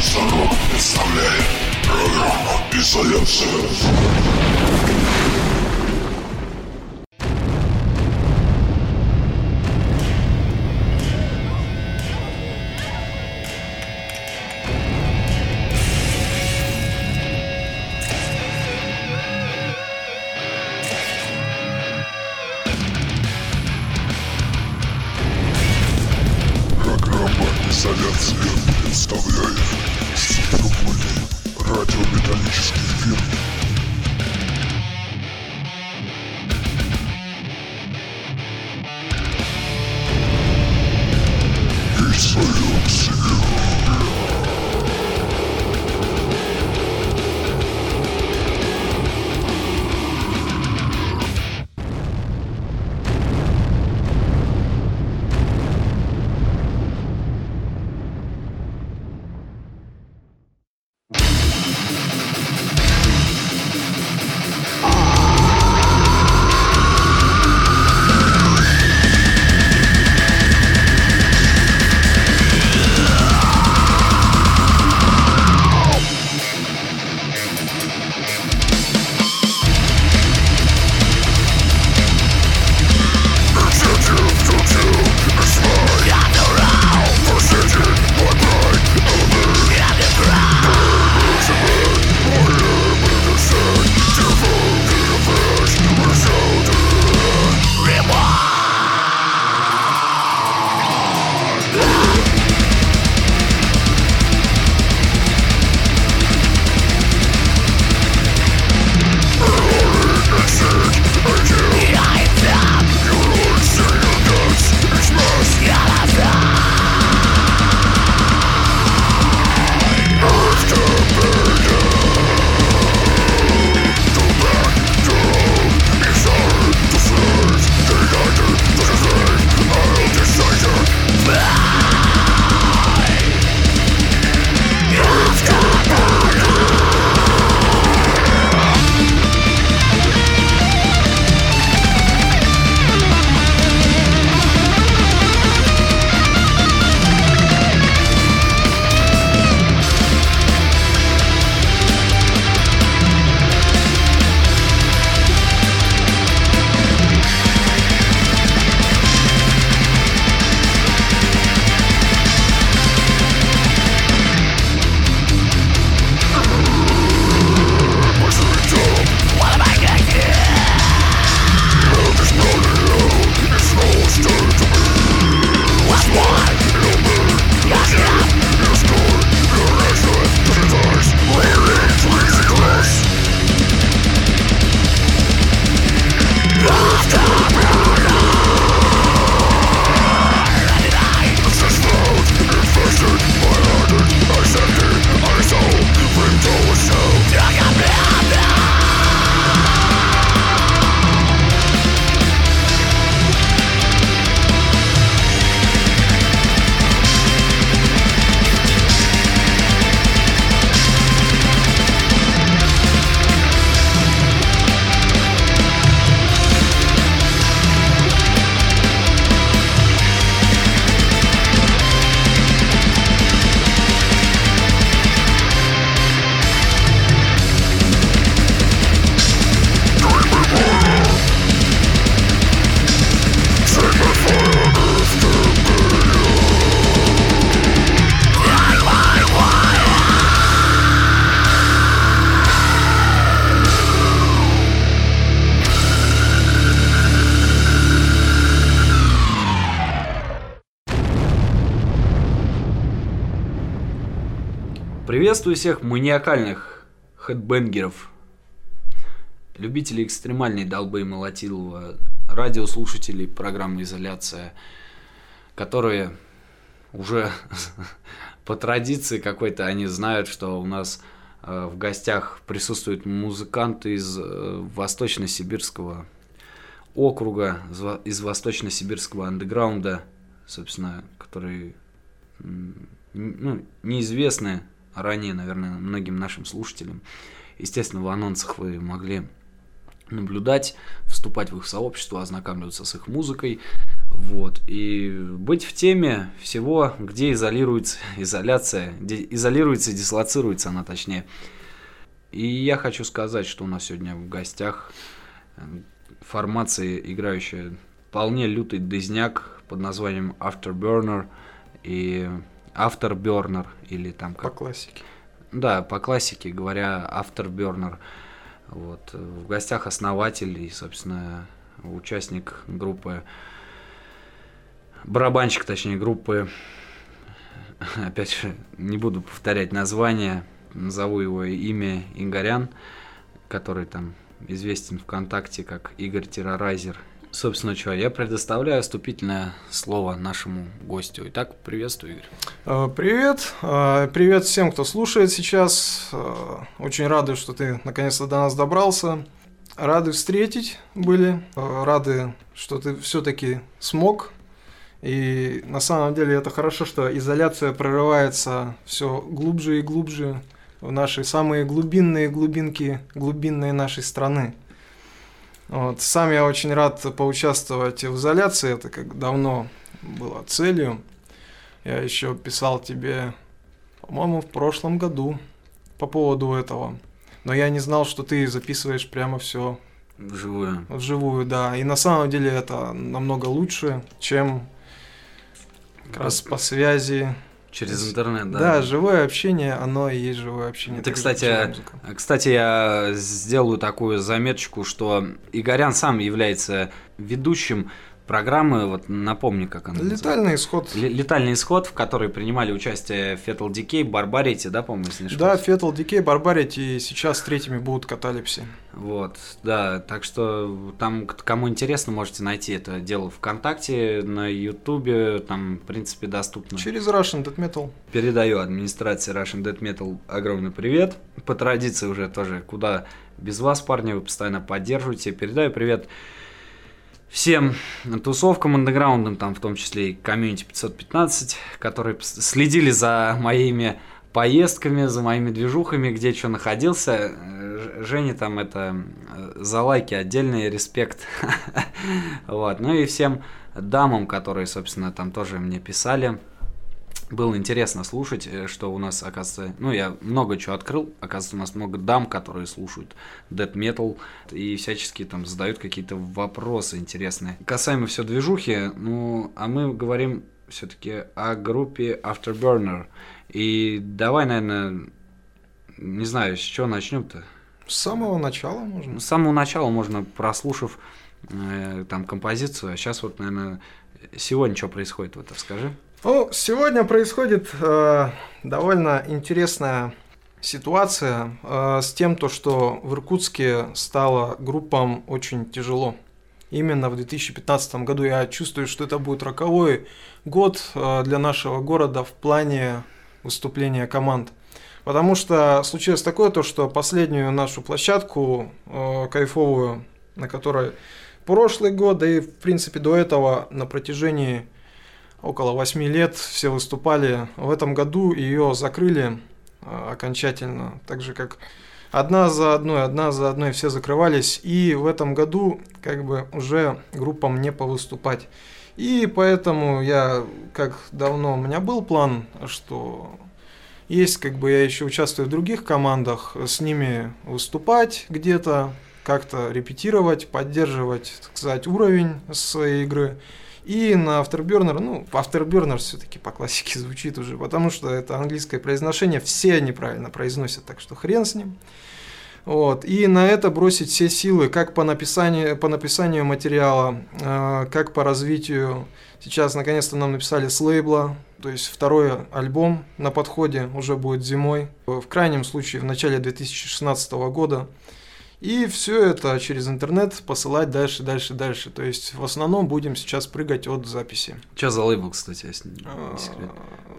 Solo estable, programa y Приветствую всех маниакальных хедбенгеров, любителей экстремальной долбы и молотилова, радиослушателей программы «Изоляция», которые уже по традиции какой-то они знают, что у нас э, в гостях присутствуют музыканты из э, Восточно-Сибирского округа, из во- из Восточно-Сибирского андеграунда, собственно, которые м, ну, неизвестны ранее, наверное, многим нашим слушателям. Естественно, в анонсах вы могли наблюдать, вступать в их сообщество, ознакомливаться с их музыкой. Вот. И быть в теме всего, где изолируется изоляция, где изолируется и дислоцируется она точнее. И я хочу сказать, что у нас сегодня в гостях э, формация, играющая вполне лютый дызняк под названием Afterburner и Afterburner или там как... По классике. Да, по классике говоря, Afterburner. Вот. В гостях основатель и, собственно, участник группы, барабанщик, точнее, группы, опять же, не буду повторять название, назову его имя Игорян, который там известен ВКонтакте как Игорь Террорайзер. Собственно, что, я предоставляю вступительное слово нашему гостю. Итак, приветствую, Игорь. Э, привет. Э, привет всем, кто слушает сейчас. Э, очень рады, что ты наконец-то до нас добрался. Рады встретить были. Рады, что ты все-таки смог. И на самом деле это хорошо, что изоляция прорывается все глубже и глубже в наши самые глубинные глубинки глубинной нашей страны. Вот. Сам я очень рад поучаствовать в изоляции, это как давно было целью. Я еще писал тебе, по-моему, в прошлом году по поводу этого. Но я не знал, что ты записываешь прямо все вживую. Вживую, да. И на самом деле это намного лучше, чем как раз по связи Через интернет, да. Да, живое общение, оно и есть живое общение. Это, кстати, кстати, я сделаю такую заметочку, что Игорян сам является ведущим программы, вот напомни, как она Летальный называется. исход. Летальный исход, в которой принимали участие Fatal Decay, Барбарити, да, по-моему, если не Да, Fatal Decay, Барбарити, и сейчас третьими будут Каталипси. Вот, да, так что там, кому интересно, можете найти это дело ВКонтакте, на Ютубе, там, в принципе, доступно. Через Russian Dead Metal. Передаю администрации Russian Dead Metal огромный привет. По традиции уже тоже, куда без вас, парни, вы постоянно поддерживаете. Передаю привет всем тусовкам андеграундным, там в том числе и комьюнити 515, которые следили за моими поездками, за моими движухами, где что находился. Жене там это за лайки отдельный респект. вот. Ну и всем дамам, которые, собственно, там тоже мне писали было интересно слушать, э, что у нас, оказывается, ну, я много чего открыл, оказывается, у нас много дам, которые слушают death metal и всячески там задают какие-то вопросы интересные. Касаемо все движухи, ну, а мы говорим все-таки о группе Afterburner. И давай, наверное, не знаю, с чего начнем-то? С самого начала можно. С самого начала можно, прослушав э, там композицию, а сейчас вот, наверное, сегодня что происходит, вот расскажи. Ну, сегодня происходит э, довольно интересная ситуация э, с тем, то, что в Иркутске стало группам очень тяжело. Именно в 2015 году я чувствую, что это будет роковой год э, для нашего города в плане выступления команд. Потому что случилось такое, то, что последнюю нашу площадку э, кайфовую, на которой прошлый год, да и в принципе до этого на протяжении около 8 лет все выступали. В этом году ее закрыли а, окончательно, так же как одна за одной, одна за одной все закрывались. И в этом году как бы уже группам не повыступать. И поэтому я, как давно у меня был план, что есть, как бы я еще участвую в других командах, с ними выступать где-то, как-то репетировать, поддерживать, так сказать, уровень своей игры. И на Afterburner, ну, Afterburner все-таки по классике звучит уже, потому что это английское произношение, все неправильно произносят, так что хрен с ним. Вот. И на это бросить все силы, как по написанию, по написанию материала, э, как по развитию. Сейчас наконец-то нам написали с лейбла, то есть второй альбом на подходе уже будет зимой. В крайнем случае в начале 2016 года. И все это через интернет посылать дальше, дальше, дальше. То есть в основном будем сейчас прыгать от записи. Что за лейбл, кстати, если не а, секрет?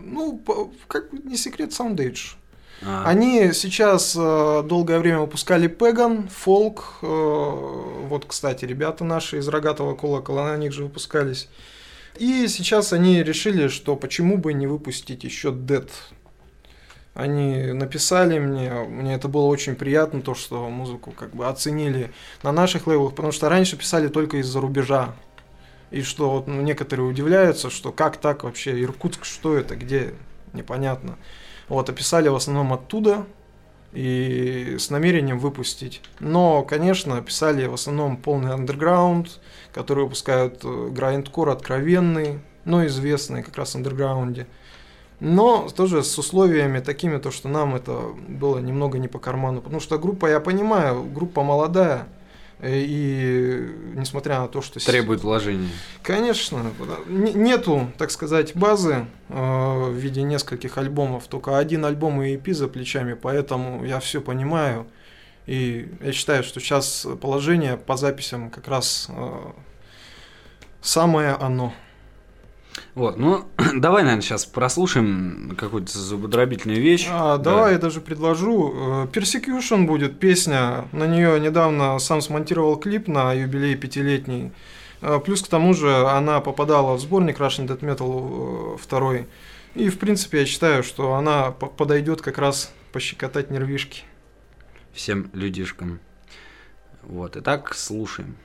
Ну, как не секрет, Soundage. А. Они сейчас э, долгое время выпускали Пеган, Фолк. Э, вот, кстати, ребята наши из Рогатого колокола на них же выпускались. И сейчас они решили, что почему бы не выпустить еще Dead они написали мне, мне это было очень приятно, то, что музыку как бы оценили на наших лейблах, потому что раньше писали только из-за рубежа. И что вот, ну, некоторые удивляются, что как так вообще, Иркутск, что это, где, непонятно. Вот, описали в основном оттуда, и с намерением выпустить. Но, конечно, писали в основном полный андерграунд, который выпускают э, грайндкор откровенный, но известный как раз в андерграунде. Но тоже с условиями такими, то, что нам это было немного не по карману. Потому что группа, я понимаю, группа молодая, Э, и несмотря на то, что... Требует вложений. Конечно. Нету, так сказать, базы э, в виде нескольких альбомов. Только один альбом и EP за плечами, поэтому я все понимаю. И я считаю, что сейчас положение по записям как раз э, самое оно. Вот, ну, давай, наверное, сейчас прослушаем какую-то зубодробительную вещь. А, да. Давай я даже предложу. Э, Persecution будет песня. На нее недавно сам смонтировал клип на юбилей пятилетний. Э, плюс к тому же она попадала в сборник Russian Death Metal 2. Э, И, в принципе, я считаю, что она подойдет как раз пощекотать нервишки. Всем людишкам. Вот, итак, слушаем.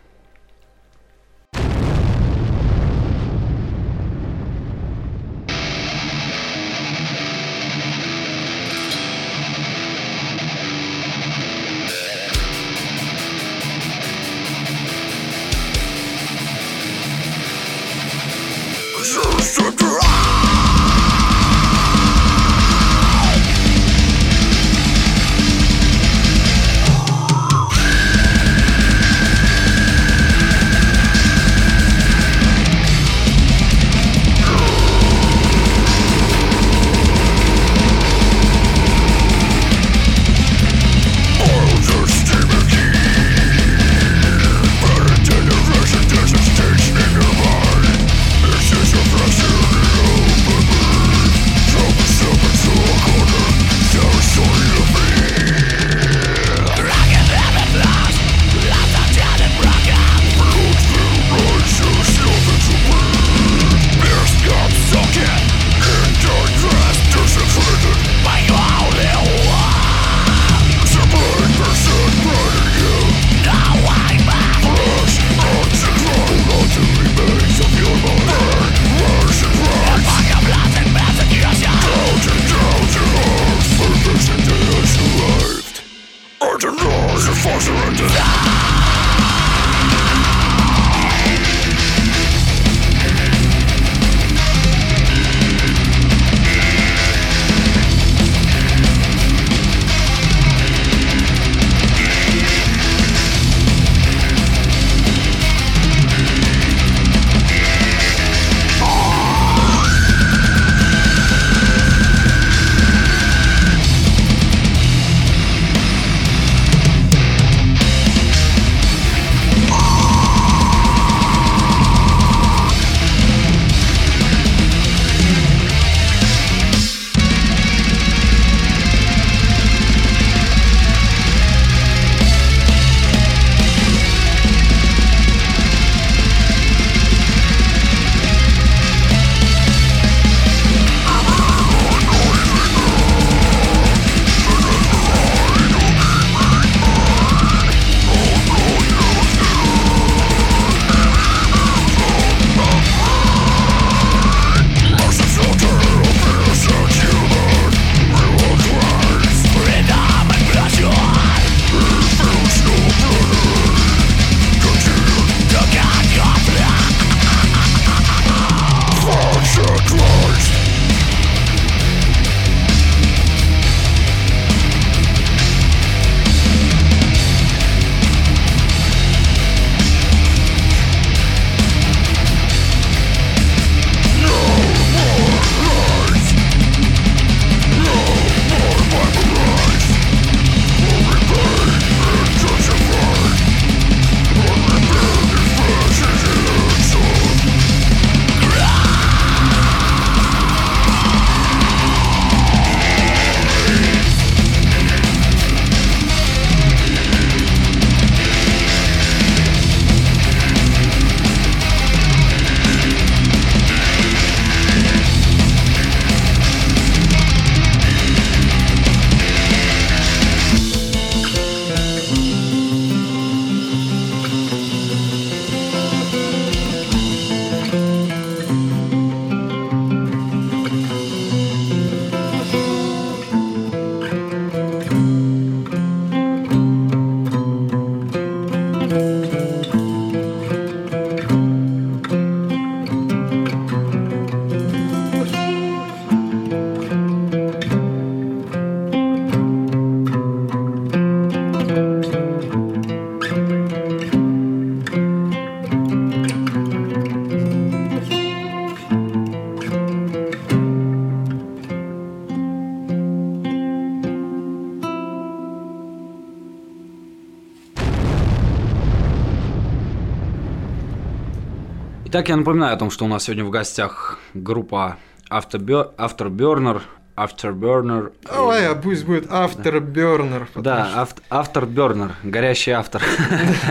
Итак, я напоминаю о том, что у нас сегодня в гостях группа Afterbur- Afterburner, Afterburner. Ой, а пусть будет Afterburner. Да, что- Afterburner, горящий автор.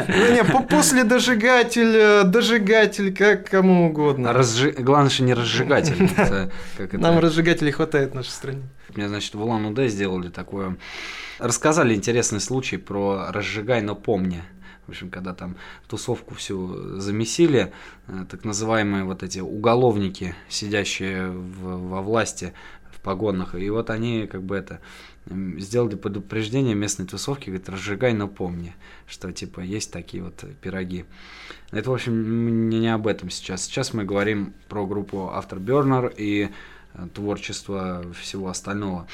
Ну, не, по- после дожигатель, дожигатель, как кому угодно. Разжи- Главное, что не разжигатель. Это Нам разжигателей хватает в нашей стране. Мне, значит, в Улан-Удэ сделали такое... Рассказали интересный случай про «разжигай, но помни». В общем, когда там тусовку всю замесили, э, так называемые вот эти уголовники, сидящие в- во власти в погонах, и вот они как бы это сделали предупреждение местной тусовки, говорит, разжигай, но помни, что типа есть такие вот пироги. Это, в общем, не, не об этом сейчас. Сейчас мы говорим про группу Afterburner и э, творчество всего остального.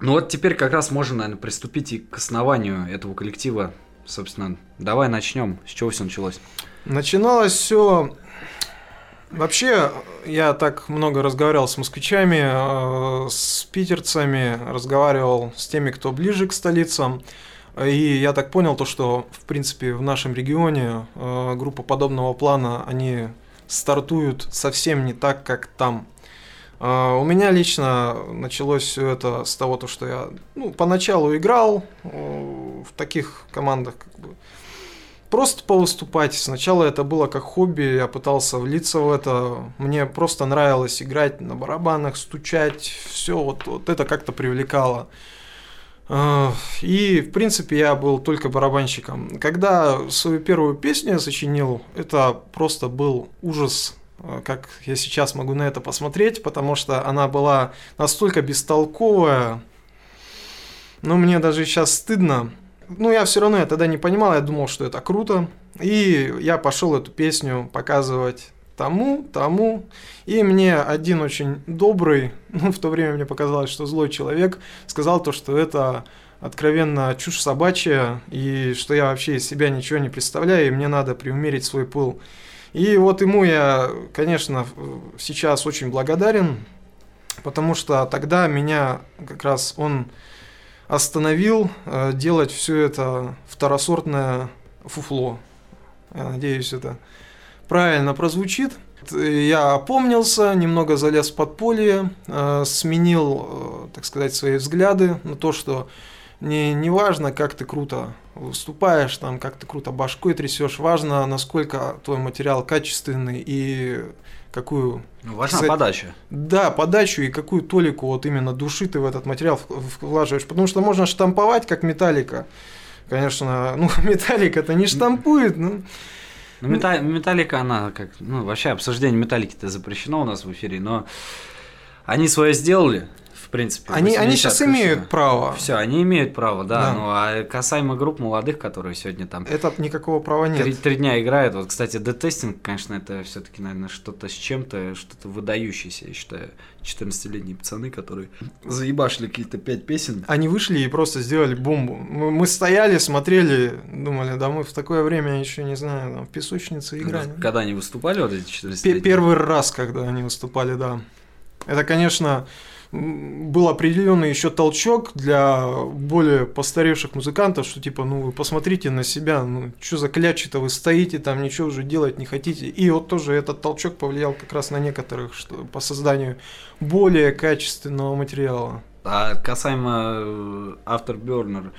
Ну вот теперь как раз можно, наверное, приступить и к основанию этого коллектива. Собственно, давай начнем. С чего все началось? Начиналось все. Вообще, я так много разговаривал с москвичами, э, с питерцами, разговаривал с теми, кто ближе к столицам. И я так понял то, что, в принципе, в нашем регионе э, группа подобного плана, они стартуют совсем не так, как там. Э, У меня лично началось все это с того, то, что я ну, поначалу играл э, в таких командах, как бы, просто повыступать. Сначала это было как хобби, я пытался влиться в это. Мне просто нравилось играть на барабанах, стучать, все вот, вот это как-то привлекало. А, И, в принципе, я был только барабанщиком. Когда свою первую песню я сочинил, это просто был ужас, а, как я сейчас могу на это посмотреть, потому что она была настолько бестолковая, но мне даже сейчас стыдно. Ну, я все равно я тогда не понимал, я думал, что это круто. И я пошел эту песню показывать тому, тому. И мне один очень добрый, ну, в то время мне показалось, что злой человек, сказал то, что это откровенно чушь собачья, и что я вообще из себя ничего не представляю, и мне надо приумерить свой пыл. И вот ему я, конечно, сейчас очень благодарен, потому что тогда меня как раз он остановил э, делать все это второсортное фуфло. Я надеюсь, это правильно прозвучит. Я опомнился, немного залез в подполье, э, сменил, э, так сказать, свои взгляды на то, что не, не важно, как ты круто выступаешь, там, как ты круто башкой трясешь, важно, насколько твой материал качественный и какую Ну, важна Кстати, подача. да, подачу и какую толику вот именно души ты в этот материал вкладываешь. Потому что можно штамповать, как металлика. Конечно, ну, металлика-то не штампует, ну. Ну, мета- металлика, она как... Ну, вообще обсуждение металлики-то запрещено у нас в эфире, но они свое сделали, в принципе. Они, они сейчас имеют право. Все, они имеют право, да. Да. Ну, а касаемо групп молодых, которые сегодня там Это никакого права Три, нет. три дня играет. Вот, кстати, детестинг, конечно, это все-таки, наверное, что-то с чем-то, что-то выдающееся, я считаю. 14-летние пацаны, которые заебашили какие-то пять песен. Они вышли и просто сделали бомбу. Мы, мы стояли, смотрели, думали, да мы в такое время еще не знаю, там, в песочнице играли. Когда они выступали, вот эти 14 Пе- Первый раз, когда они выступали, да. Это, конечно, был определенный еще толчок для более постаревших музыкантов, что типа, ну вы посмотрите на себя, ну что за клячи-то вы стоите, там ничего уже делать не хотите. И вот тоже этот толчок повлиял как раз на некоторых что, по созданию более качественного материала. А касаемо э, Afterburner,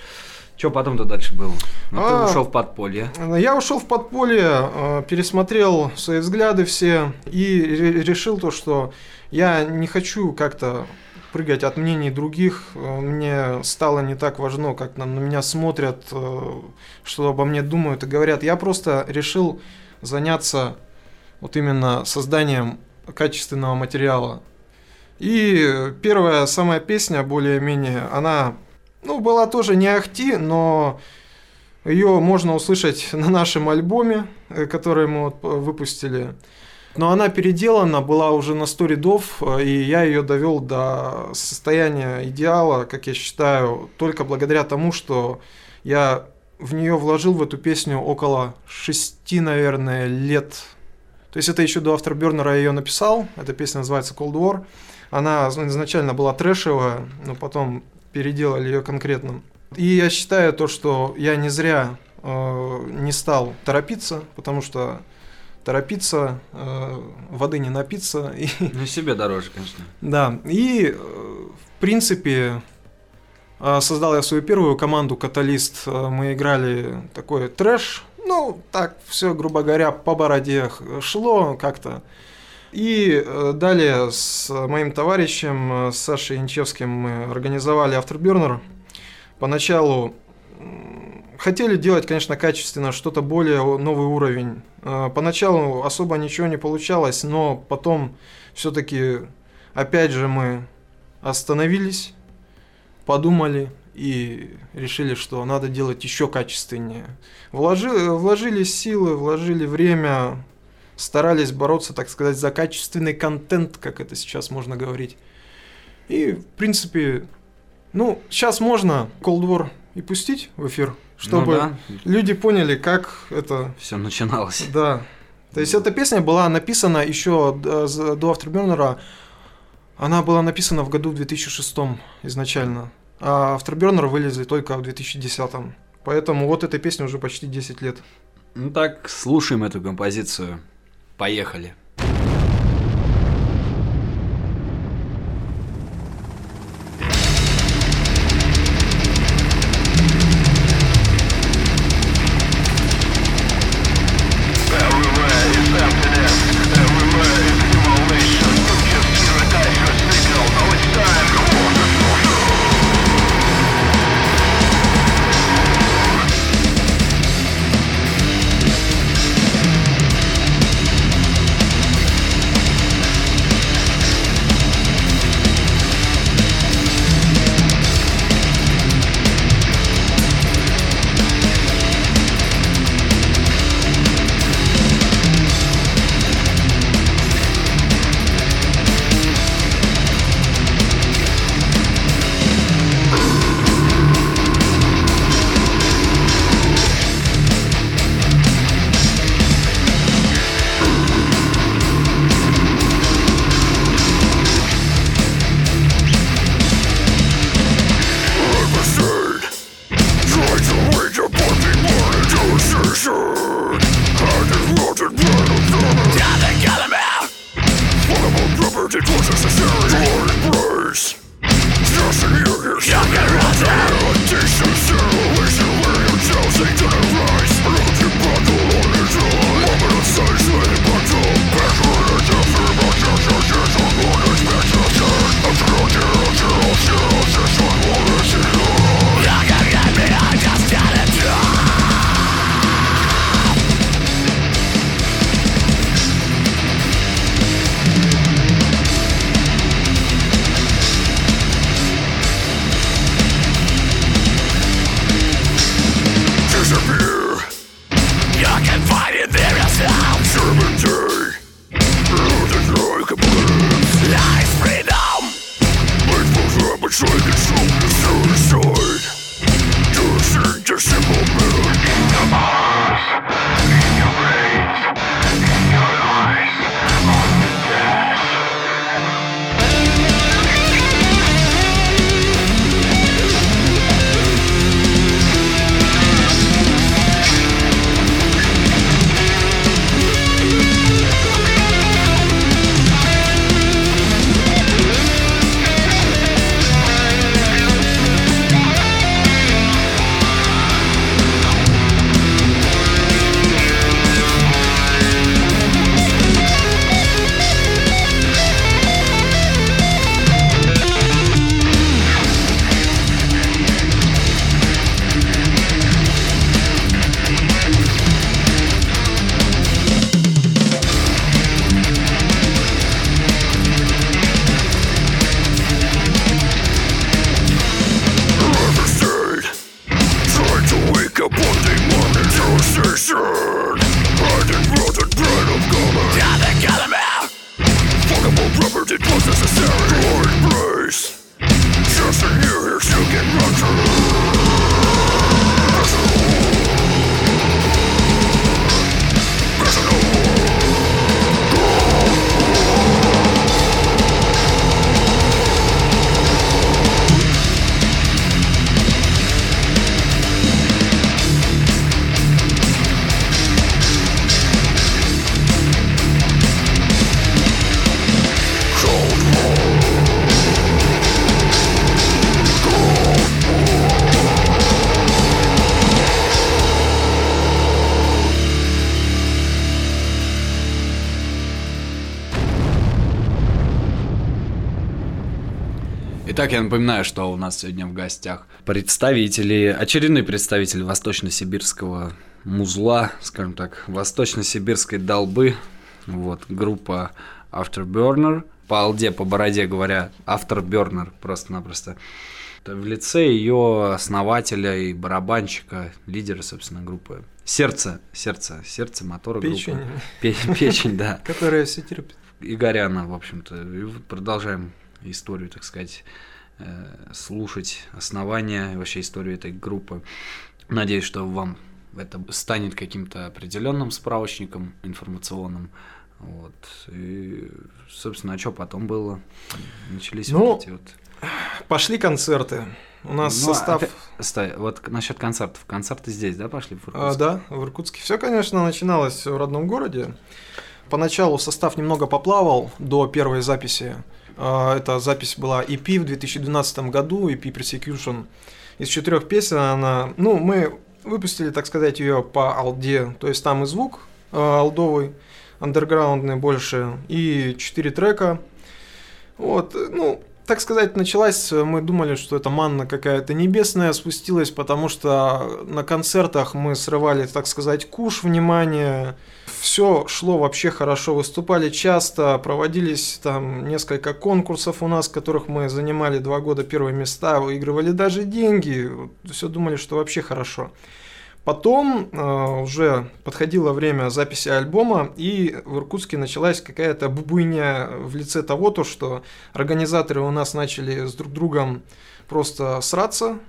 что потом-то дальше было? Ну, А. ты ушел в подполье. Я ушел в подполье, э, пересмотрел свои взгляды все и ре- решил то, что я не хочу как-то прыгать от мнений других. Мне стало не так важно, как на, на меня смотрят, э, что обо мне думают и говорят. Я просто решил заняться вот именно созданием качественного материала. И первая самая песня, более-менее, она, ну, была тоже не ахти, но ее можно услышать на нашем альбоме, э, который мы вот, выпустили. Но она переделана, была уже на 100 рядов, э, и я ее довел до состояния идеала, как я считаю, только благодаря тому, что я в нее вложил в эту песню около шести, наверное, лет. То есть это еще до Afterburner я ее написал. Эта песня называется Cold War. Она изначально была трэшевая, но потом переделали ее конкретно. И я считаю то, что я не зря э, не стал торопиться, потому что торопиться, э, воды не напиться. И, Ну, себе дороже, конечно. да, и, э, в принципе, э, создал я свою первую команду «Каталист». Э, Мы играли такой трэш, ну, так, все, грубо говоря, по бороде шло как-то. И далее с моим товарищем, с Сашей Янчевским, мы организовали Afterburner. Поначалу хотели делать, конечно, качественно, что-то более новый уровень. Э, Поначалу особо ничего не получалось, но потом все-таки, опять же, мы остановились, подумали и решили, что надо делать еще качественнее. Вложи- вложили силы, вложили время, старались бороться, так сказать, за качественный контент, как это сейчас можно говорить. И, в принципе, ну, сейчас можно Cold War и пустить в эфир, чтобы Ну, да, люди поняли, как это... все начиналось. Да. То есть эта песня была написана еще до за- до Afterburner. Она была написана в году в 2006 изначально. А Afterburner вылезли только в 2010. Поэтому вот этой песне уже почти 10 лет. Ну так, слушаем эту композицию. Поехали. Я напоминаю, что у нас сегодня в гостях представители, очередной представитель восточно-сибирского музла, скажем так, восточно-сибирской долбы, вот, группа Afterburner, по алде, по бороде говоря, Afterburner просто-напросто. В лице ее основателя и барабанщика, лидера, собственно, группы. Сердце, сердце, сердце мотора Печень. группы. Пе- Печень, да. Которая все терпит. Игоряна, в общем-то. И продолжаем историю, так сказать, слушать основания, вообще историю этой группы. Надеюсь, что вам это станет каким-то определенным справочником информационным. Вот. И, собственно, а что потом было? Начались Ну, вот эти вот... Пошли концерты. У нас Ну, состав... опять- стой, вот насчет концертов. Концерты здесь, да, пошли в А, Иркутске? да, в Иркутске. Все, конечно, начиналось в родном городе. Поначалу состав немного поплавал до первой записи. А, Эта запись была EP в 2012 году, EP Persecution. Из четырех песен она... Ну, мы выпустили, так сказать, ее по алде. То есть там и звук а, алдовый, андерграундный больше, и четыре трека. Вот, э, ну, так сказать, началась, э, мы думали, что это манна какая-то небесная спустилась, потому что на концертах мы срывали, так сказать, куш внимания, все шло вообще хорошо, выступали часто, проводились там несколько конкурсов у нас, в которых мы занимали два года первые места, выигрывали даже деньги, все думали, что вообще хорошо. Потом э, уже подходило время записи альбома, и в Иркутске началась какая-то бубуйня в лице того, то, что организаторы у нас начали с друг другом просто сраться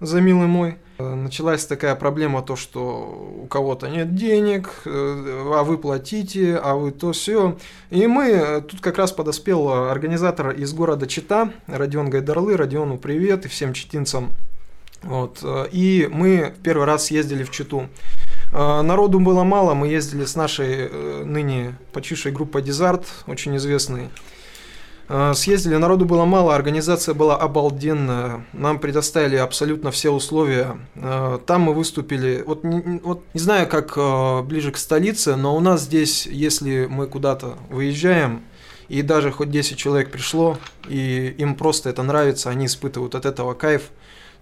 за милый мой. Э, Началась такая проблема, то, что у кого-то нет денег, э, а вы платите, а вы то все. И мы, э, тут как раз подоспел организатор из города Чита, Родион Гайдарлы, Родиону привет и всем читинцам. Вот. э, И мы первый раз съездили в Читу. Э, Народу было мало, мы ездили с нашей э, ныне почившей группой Дизарт, очень известной. Съездили, народу было мало, организация была обалденная, нам предоставили абсолютно все условия. Там мы выступили, вот вот не знаю, как ближе к столице, но у нас здесь, если мы куда-то выезжаем, и даже хоть 10 человек пришло, и им просто это нравится, они испытывают от этого кайф,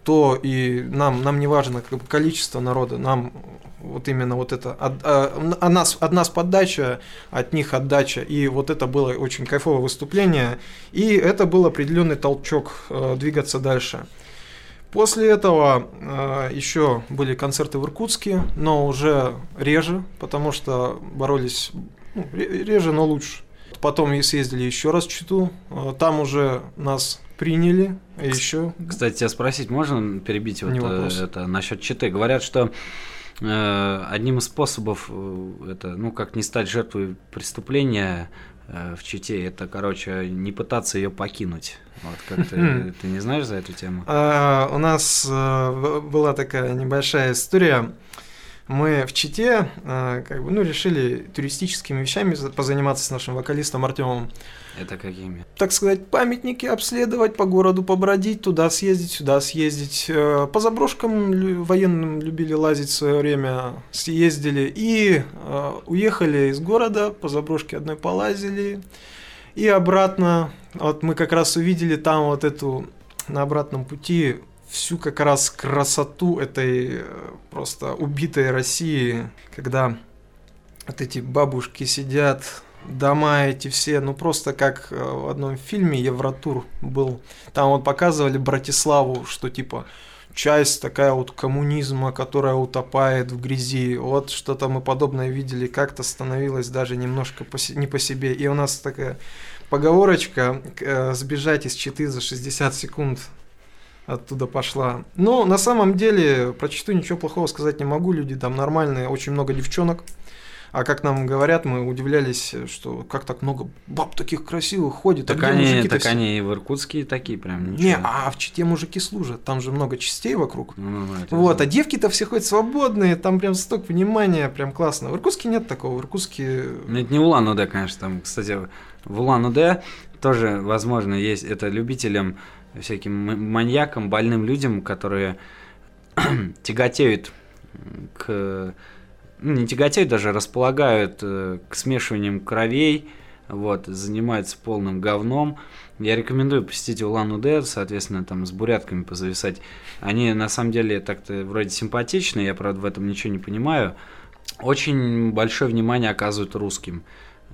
то и нам, нам не важно как бы, количество народа, нам вот именно вот это, от, а, нас, от нас поддача, от них отдача, и вот это было очень кайфовое выступление, и это был определенный толчок э, двигаться дальше. После этого э, еще были концерты в Иркутске, но уже реже, потому что боролись ну, ре- реже, но лучше. Потом и съездили еще раз в Читу, э, там уже нас приняли, еще Кстати, тебя спросить можно перебить вот Не э, вопрос. это насчет читы? Говорят, что э, одним из способов это, ну, как не стать жертвой преступления э, в чите, это, короче, не пытаться ее покинуть. Вот как ты, ты не знаешь за эту тему? А, у нас была такая небольшая история. Мы в Чите э, как бы, ну, решили туристическими вещами за- позаниматься с нашим вокалистом Артемом. Это какими? Так сказать, памятники обследовать, по городу побродить, туда съездить, сюда съездить. Э, По заброшкам военным любили лазить в свое время, съездили. И э, уехали из города, по заброшке одной полазили. И обратно, вот мы как раз увидели там вот эту на обратном пути всю как раз красоту этой э, просто убитой России, когда вот эти бабушки сидят, дома эти все, ну просто как э, в одном фильме Евротур был. Там вот показывали Братиславу, что типа часть такая вот коммунизма, которая утопает в грязи. Вот что-то мы подобное видели, как-то становилось даже немножко не по себе. И у нас такая поговорочка э, «сбежать из Читы за 60 секунд» оттуда пошла. Но на самом деле про Читу ничего плохого сказать не могу. Люди там нормальные, очень много девчонок. А как нам говорят, мы удивлялись, что как так много баб таких красивых ходит. а Так где они, так все? они и в Иркутске такие прям ничего. Не, а в Чите мужики служат, там же много частей вокруг. Ну, ну, ну, Вот, а девки-то все ходят свободные, там прям столько внимания, прям классно. В Иркутске нет такого, в Иркутске... Ну, Это не Улан-Удэ, конечно, там, кстати, в Улан-Удэ тоже, возможно, есть это любителям, всяким маньякам, больным людям, которые тяготеют к... Ну, не тяготеют даже, располагают э, к смешиваниям кровей, вот, занимается полным говном. Я рекомендую посетить Улан-Удэ, соответственно, там с бурятками позависать. Они на самом деле так-то вроде симпатичные, я, правда, в этом ничего не понимаю. Очень большое внимание оказывают русским,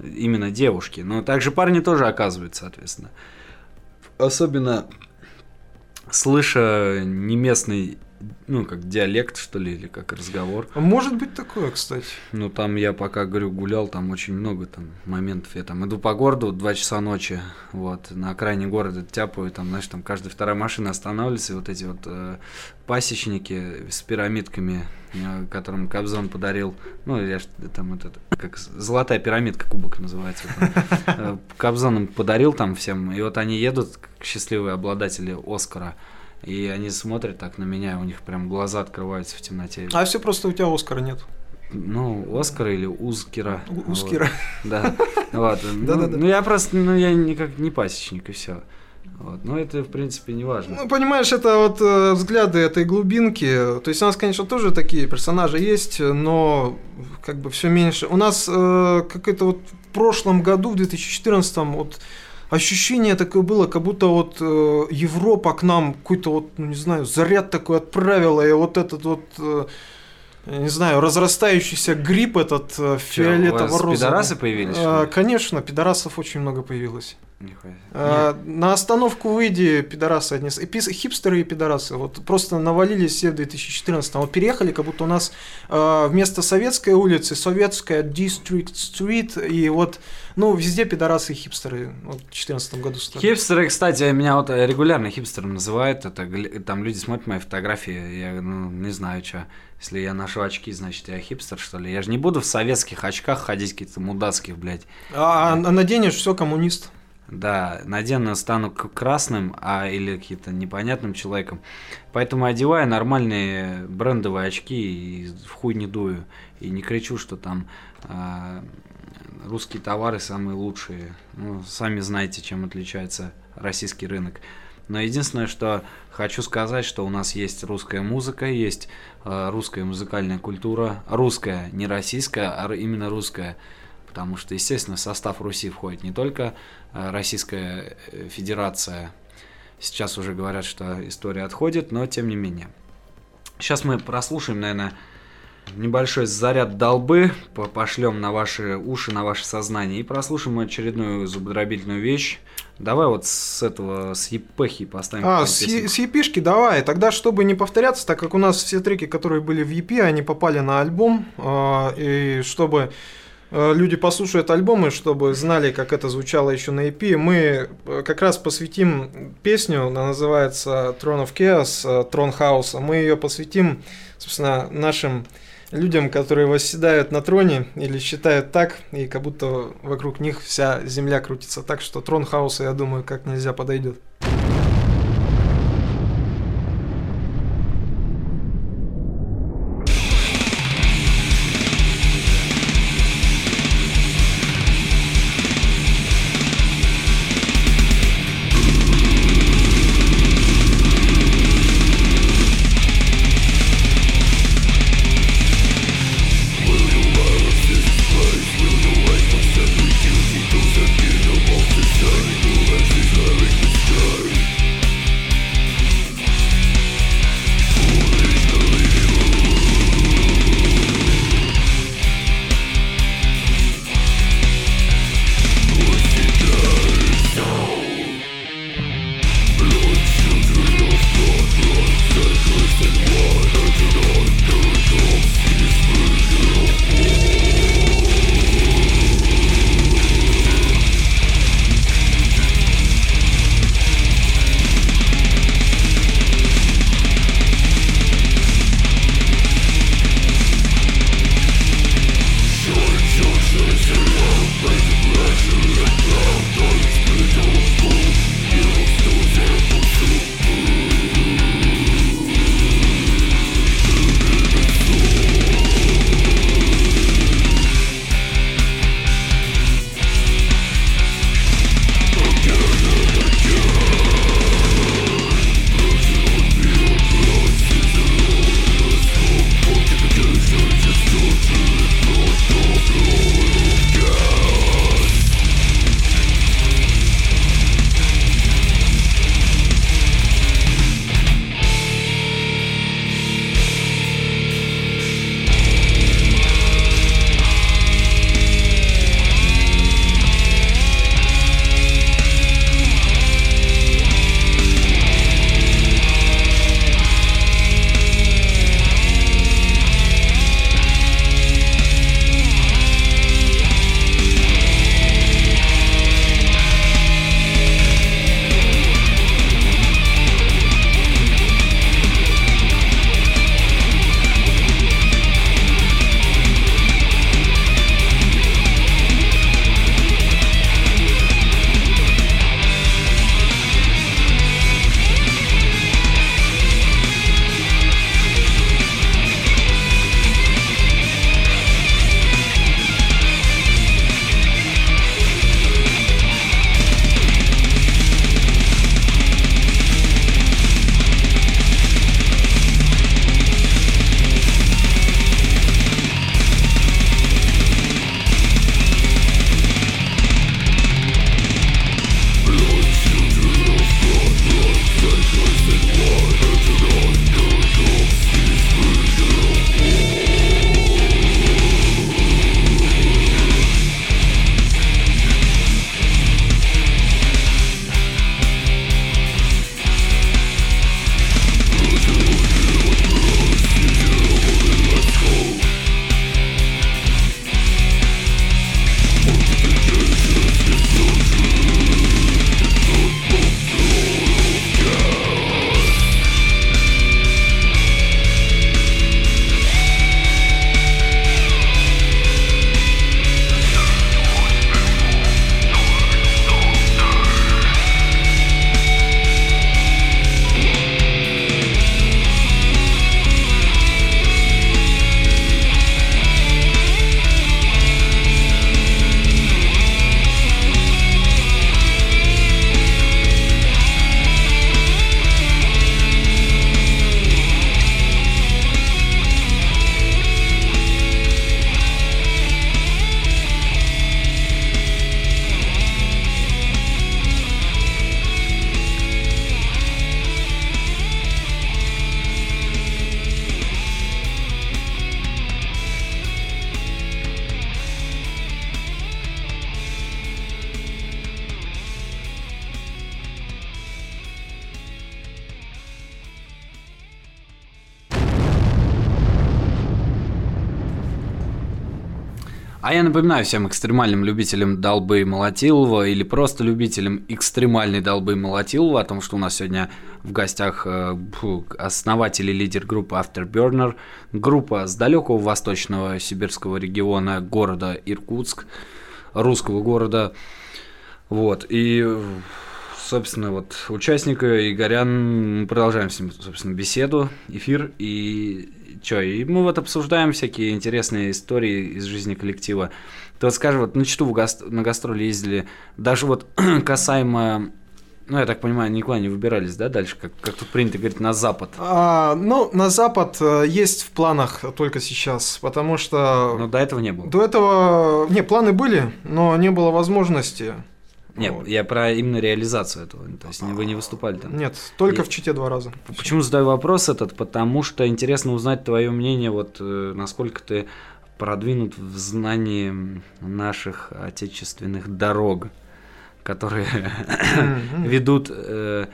именно девушки. Но также парни тоже оказывают, соответственно. Особенно слыша неместный ну, как диалект, что ли, или как разговор. А Может быть такое, кстати. Ну, там я пока, говорю, гулял, там очень много там моментов. Я там иду по городу, 2 часа ночи, вот, на окраине города тяпаю, там, знаешь, там каждая вторая машина останавливается, и вот эти вот э, пасечники с пирамидками, э, которым Кобзон подарил, ну, я там этот, как золотая пирамидка, кубок называется, вот, э, Кобзон им подарил там всем, и вот они едут, счастливые обладатели Оскара, и они смотрят так на меня, у них прям глаза открываются в темноте. А все просто у тебя Оскара нет. Ну, Оскара или Узкера. У- Узкера. Вот. Да. Вот. Ну. Ну, я просто, ну, я никак не пасечник, и все. Вот. Но это, в принципе, не важно. Ну, понимаешь, это вот э, взгляды этой глубинки. То есть у нас, конечно, тоже такие персонажи есть, но как бы все меньше. У нас э, какое-то вот в прошлом году, в 2014, вот ощущение такое было, как будто вот э, Европа к нам какой-то вот, ну не знаю, заряд такой отправила, и вот этот вот, э, не знаю, разрастающийся гриб этот э, фиолетово-розовый. пидорасы появились, ли? конечно, пидорасов очень много появилось. А, на остановку выйди, пидорасы одни. с- и пис- Хипстеры и пидорасы. Вот просто навалились все в 2014 Вот переехали, как будто у нас а, вместо советской улицы советская District Street. И вот, ну, везде пидорасы и хипстеры. Вот в 2014 году стали. Хипстеры, кстати, меня вот регулярно хипстером называют. Это там люди смотрят мои фотографии, я ну, не знаю, что. Если я ношу очки, значит я хипстер, что ли? Я же не буду в советских очках ходить каких-то мудацких, блядь. А, а наденешь все коммунист. Да, надену, стану красным, а или каким-то непонятным человеком. Поэтому одеваю нормальные брендовые очки и в хуй не дую. И не кричу, что там а, русские товары самые лучшие. Ну, сами знаете, чем отличается российский рынок. Но единственное, что хочу сказать, что у нас есть русская музыка, есть э, русская музыкальная культура. Русская, не российская, а именно русская. Потому что, естественно, в состав Руси входит не только Российская э, Федерация. Сейчас уже говорят, что история отходит, но тем не менее. Сейчас мы прослушаем, наверное, небольшой заряд долбы, по- пошлем на ваши уши, на ваше сознание и прослушаем очередную зубодробительную вещь. Давай вот с этого, с епехи поставим. А, с. Е- с епишки давай. Тогда, чтобы не повторяться, так как у нас все треки, которые были в EP, они попали на альбом. а, и чтобы э, люди послушают альбом, и чтобы знали, как это звучало еще на EP, мы э, как раз посвятим песню, она называется Throne of Chaos, э, Трон Хаоса. Мы ее посвятим, собственно, нашим людям, которые восседают на троне или считают так, и как будто вокруг них вся земля крутится так, что трон хаоса, я думаю, как нельзя подойдет. Напоминаю всем экстремальным любителям долбы Молотилова или просто любителям экстремальной долбы Молотилова о том, что у нас сегодня в гостях э, основатель и лидер группы Afterburner, группа с далекого восточного сибирского региона города Иркутск, русского города. Вот, и собственно, вот участника Игорян, мы продолжаем с ним, собственно, беседу, эфир, и что, и мы вот обсуждаем всякие интересные истории из жизни коллектива. Ты вот скажи, вот на что вы на гастроли ездили, даже вот касаемо ну, я так понимаю, никуда не выбирались, да, дальше, как, как тут принято говорить, на Запад? А, ну, на Запад э, есть в планах только сейчас, потому что... Но до этого не было? До этого... Не, планы были, но не было возможности. Нет, вот. я про именно реализацию этого. То есть вы не выступали там. Нет, только и... в Чите два раза. Почему задаю вопрос этот? Потому что интересно узнать твое мнение, вот э, насколько ты продвинут в знании наших отечественных дорог, которые ведут, э,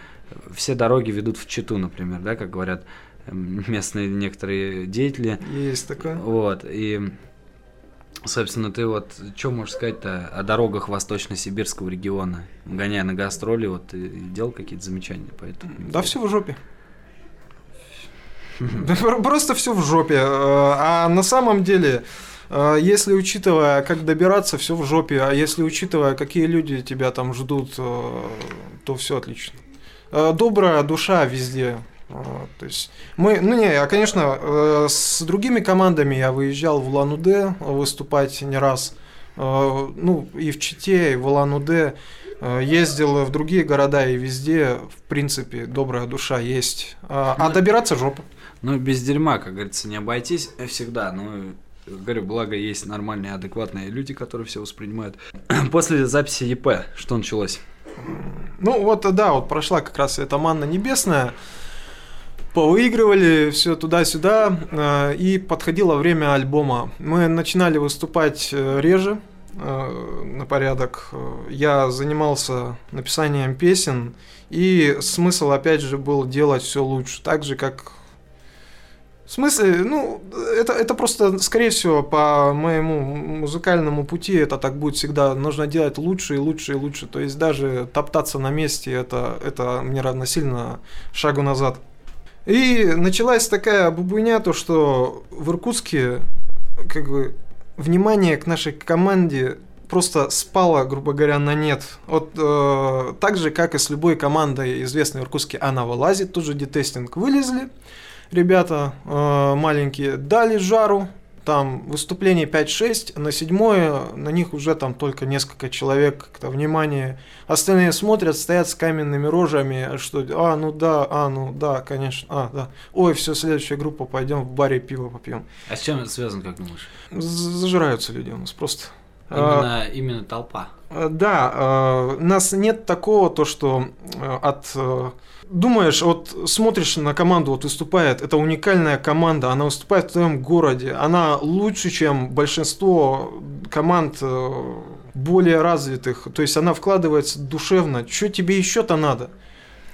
все дороги ведут в Читу, например, да, как говорят местные некоторые деятели. Есть такое. Вот, и Собственно, ты вот что можешь сказать-то о дорогах Восточно-Сибирского региона? Гоняя на гастроли, вот ты делал какие-то замечания по этому? Да все в жопе. Просто все в жопе. А на самом деле, э, если учитывая, как добираться, все в жопе, а если учитывая, какие люди тебя там ждут, э, то все отлично. Э, добрая душа везде. То есть мы, ну не, а конечно, э, с другими командами я выезжал в Улан-Удэ выступать не раз. Э, ну и в Чите, и в Улан-Удэ э, ездил в другие города и везде, в принципе, добрая душа есть. А, а ну, добираться жопа. Ну без дерьма, как говорится, не обойтись всегда. Ну говорю, благо есть нормальные, адекватные люди, которые все воспринимают. После записи ЕП что началось? Ну вот, да, вот прошла как раз эта манна небесная повыигрывали все туда-сюда, э, и подходило время альбома. Мы начинали выступать э, реже, э, на порядок. Я занимался написанием песен, и смысл, опять же, был делать все лучше, так же, как в смысле, ну, это, это просто, скорее всего, по моему музыкальному пути это так будет всегда. Нужно делать лучше и лучше и лучше. То есть даже топтаться на месте, это, это мне равносильно шагу назад. И началась такая бубуйня, то что в Иркутске как бы внимание к нашей команде просто спало, грубо говоря, на нет. Вот э, так же, как и с любой командой известной в Иркутске, она вылазит, тут же детестинг вылезли. Ребята э, маленькие дали жару, там выступление 5-6, на седьмое на них уже там только несколько человек, как-то внимание. Остальные смотрят, стоят с каменными рожами, что, а, ну да, а, ну да, конечно, а, да. Ой, все, следующая группа, пойдем в баре пиво попьем. А с чем это связано, как думаешь? Зажираются люди у нас просто. Именно, а, именно толпа. Да, а, нас нет такого, то, что э, от э, думаешь, вот смотришь на команду, вот выступает, это уникальная команда, она выступает в твоем городе, она лучше, чем большинство команд э, более развитых, то есть она вкладывается душевно. Что тебе еще-то надо?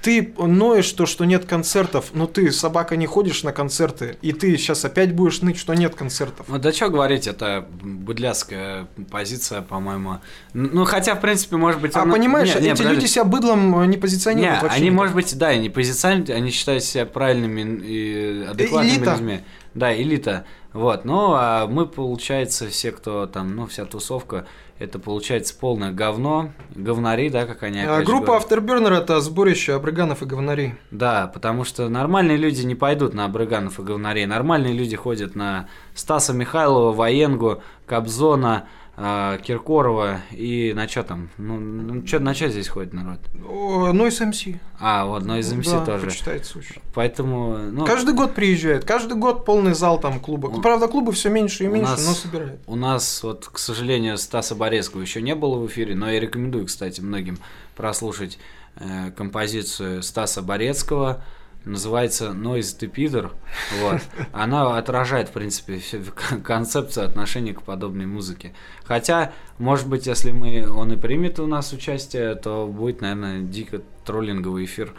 Ты ноешь то, что нет концертов, но ты, собака, не ходишь на концерты, и ты сейчас опять будешь ныть, что нет концертов. Ну да что говорить, это быдляцкая позиция, по-моему. Ну хотя, в принципе, может быть... А она... понимаешь, не, эти не, люди себя быдлом э, не позиционируют не, они, никак. может быть, да, не позиционируют, они считают себя правильными и адекватными элита. людьми. Да, элита. Вот, ну, а мы, получается, все, кто там, ну, вся тусовка, это получается полное говно, говнари, да, как они а, Группа. Afterburner это сборище абрыганов и говнарей. Да, потому что нормальные люди не пойдут на абрыганов и говнарей. Нормальные люди ходят на Стаса Михайлова, Военгу, Кобзона, Киркорова и на что там? Ну, ну чё, на что здесь ходит народ? Нойс МС. А, вот Нойс МС да, тоже. почитается очень. Поэтому... Ну, каждый год приезжает, каждый год полный зал там клуба. У... Правда, клубы все меньше и меньше, нас, но собирают. У нас, вот, к сожалению, Стаса Борецкого еще не было в эфире, но я рекомендую, кстати, многим прослушать э, композицию Стаса Борецкого называется Noise Peter. Вот. Она отражает, в принципе, концепцию отношения к подобной музыке. Хотя, может быть, если мы, он и примет у нас участие, то будет, наверное, дико троллинговый эфир.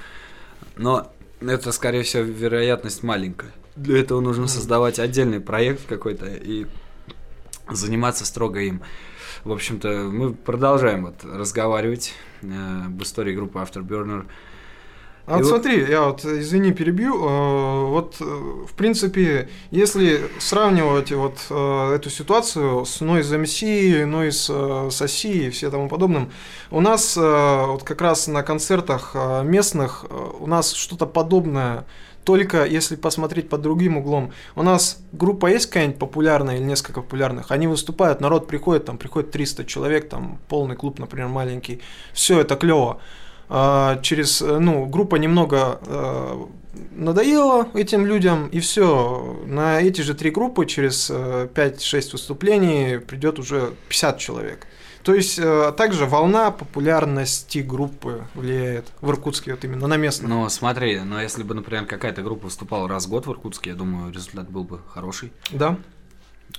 Но это, скорее всего, вероятность маленькая. Для этого нужно создавать отдельный проект какой-то и заниматься строго им. В общем-то, мы продолжаем вот разговаривать э, об истории группы Afterburner. А вот, вот смотри, я вот, извини, перебью. Э, вот, э, в принципе, если сравнивать вот э, эту ситуацию с Noise MC, Noise Соси и все тому подобным, у нас вот как раз на концертах местных у нас что-то подобное только если посмотреть под другим углом. У нас группа есть какая-нибудь популярная или несколько популярных, они выступают, народ приходит, там приходит 300 человек, там полный клуб, например, маленький, все это клево. А, через, ну, группа немного э, надоела этим людям, и все, на эти же три группы через 5-6 э, выступлений придет уже 50 человек. То есть э, также волна популярности группы влияет в Иркутске, вот именно на местных. Ну, смотри, но если бы, например, какая-то группа выступала раз в год в Иркутске, я думаю, результат был бы хороший. Да.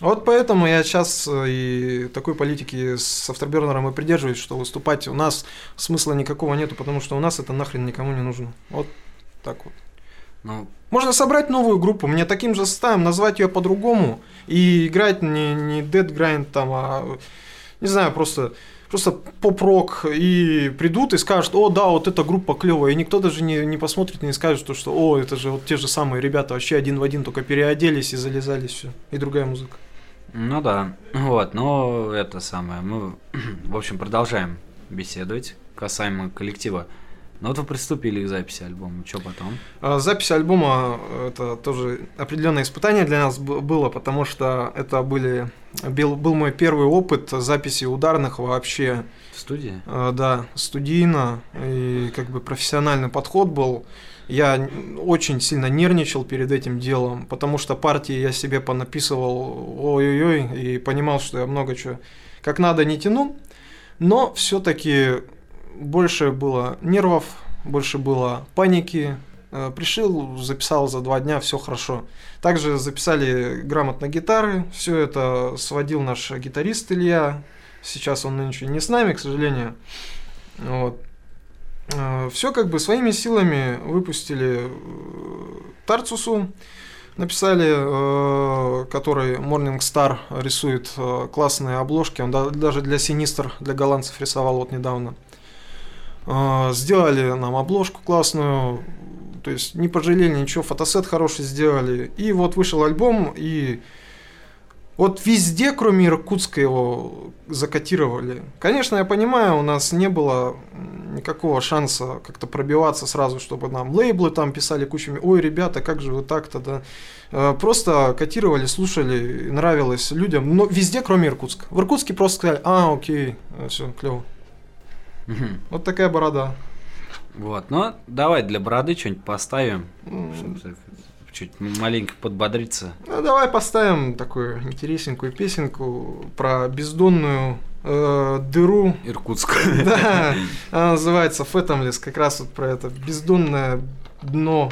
Вот поэтому я сейчас э, и такой политики с автобернером и придерживаюсь, что выступать у нас смысла никакого нету, потому что у нас это нахрен никому не нужно. Вот так вот. Ну, Можно собрать новую группу, мне таким же составом назвать ее по-другому и играть не, не Dead Grind там, а не знаю, просто просто поп-рок и придут и скажут, о, да, вот эта группа клевая, и никто даже не, не посмотрит и не скажет, что, что, о, это же вот те же самые ребята, вообще один в один, только переоделись и залезали все, и другая музыка. Ну да, вот, но это самое, мы, в общем, продолжаем беседовать касаемо коллектива. Ну вот вы приступили к записи альбома, что потом? А, запись альбома – это тоже определенное испытание для нас было, потому что это были, был, был мой первый опыт записи ударных вообще. В студии? А, да, студийно, и как бы профессиональный подход был. Я очень сильно нервничал перед этим делом, потому что партии я себе понаписывал ой-ой-ой и понимал, что я много чего как надо не тяну, но все-таки больше было нервов, больше было паники. Э, пришел, записал за два дня, все хорошо. Также записали грамотно гитары, все это сводил наш гитарист Илья. Сейчас он нынче не с нами, к сожалению. Вот. Э, все как бы своими силами выпустили э, Тарцусу, написали, который Morning Star рисует классные обложки, он даже для Синистр, для голландцев рисовал вот недавно. Сделали нам обложку классную, то есть не пожалели ничего, фотосет хороший сделали. И вот вышел альбом, и вот везде, кроме Иркутска, его закотировали. Конечно, я понимаю, у нас не было никакого шанса как-то пробиваться сразу, чтобы нам лейблы там писали кучами, ой, ребята, как же вы так-то, да. А, просто котировали, слушали, нравилось людям, но везде, кроме Иркутска. В Иркутске просто сказали, а, окей, все, клево. Угу. Вот такая борода. Вот, ну давай для бороды что-нибудь поставим, чтобы чуть маленько подбодриться. Ну давай поставим такую интересненькую песенку про бездонную э, дыру. Иркутск. Да, она называется Фэтомлес, как раз вот про это бездонное дно,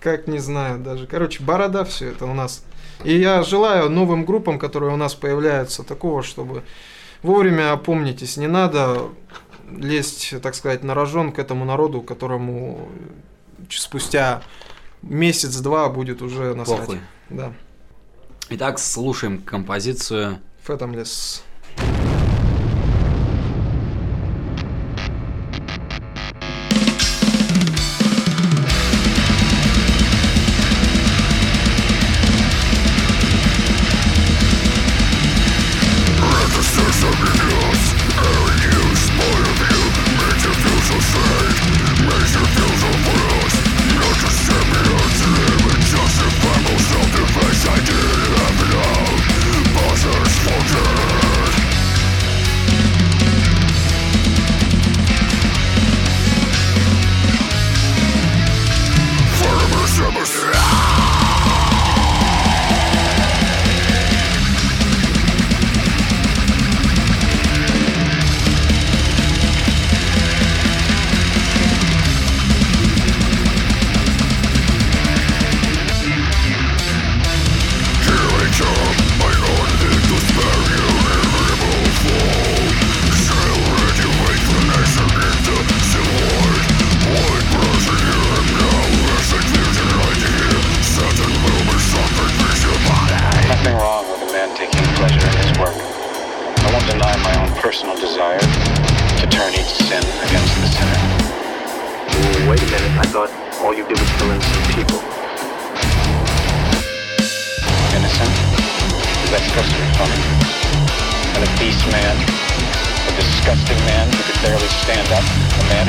как не знаю даже. Короче, борода все это у нас. И я желаю новым группам, которые у нас появляются, такого, чтобы вовремя опомнитесь, не надо лезть, так сказать, на рожон к этому народу, которому спустя месяц-два будет уже насрать. Похуй. Да. Итак, слушаем композицию Fathomless.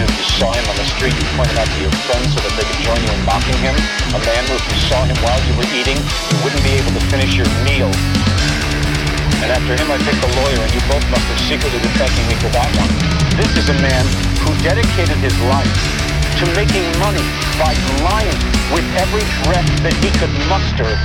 If you saw him on the street, you pointed out to your friends so that they could join you in mocking him? A man who if you saw him while you were eating, you wouldn't be able to finish your meal? And after him, I picked a lawyer, and you both must have secretly been thanking me for that one. This is a man who dedicated his life to making money by lying with every breath that he could muster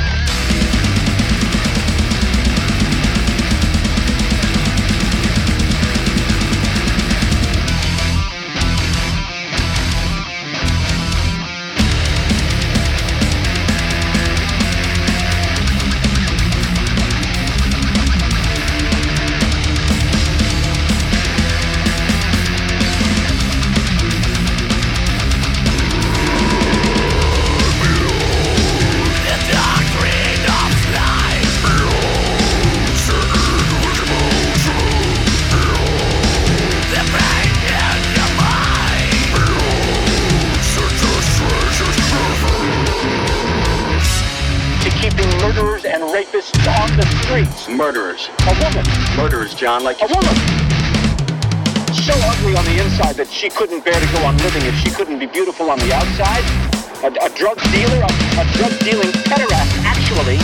Murderers. A woman. Murderers, John, like A woman. So ugly on the inside that she couldn't bear to go on living if she couldn't be beautiful on the outside. A, a drug dealer, a, a drug dealing pederast, actually.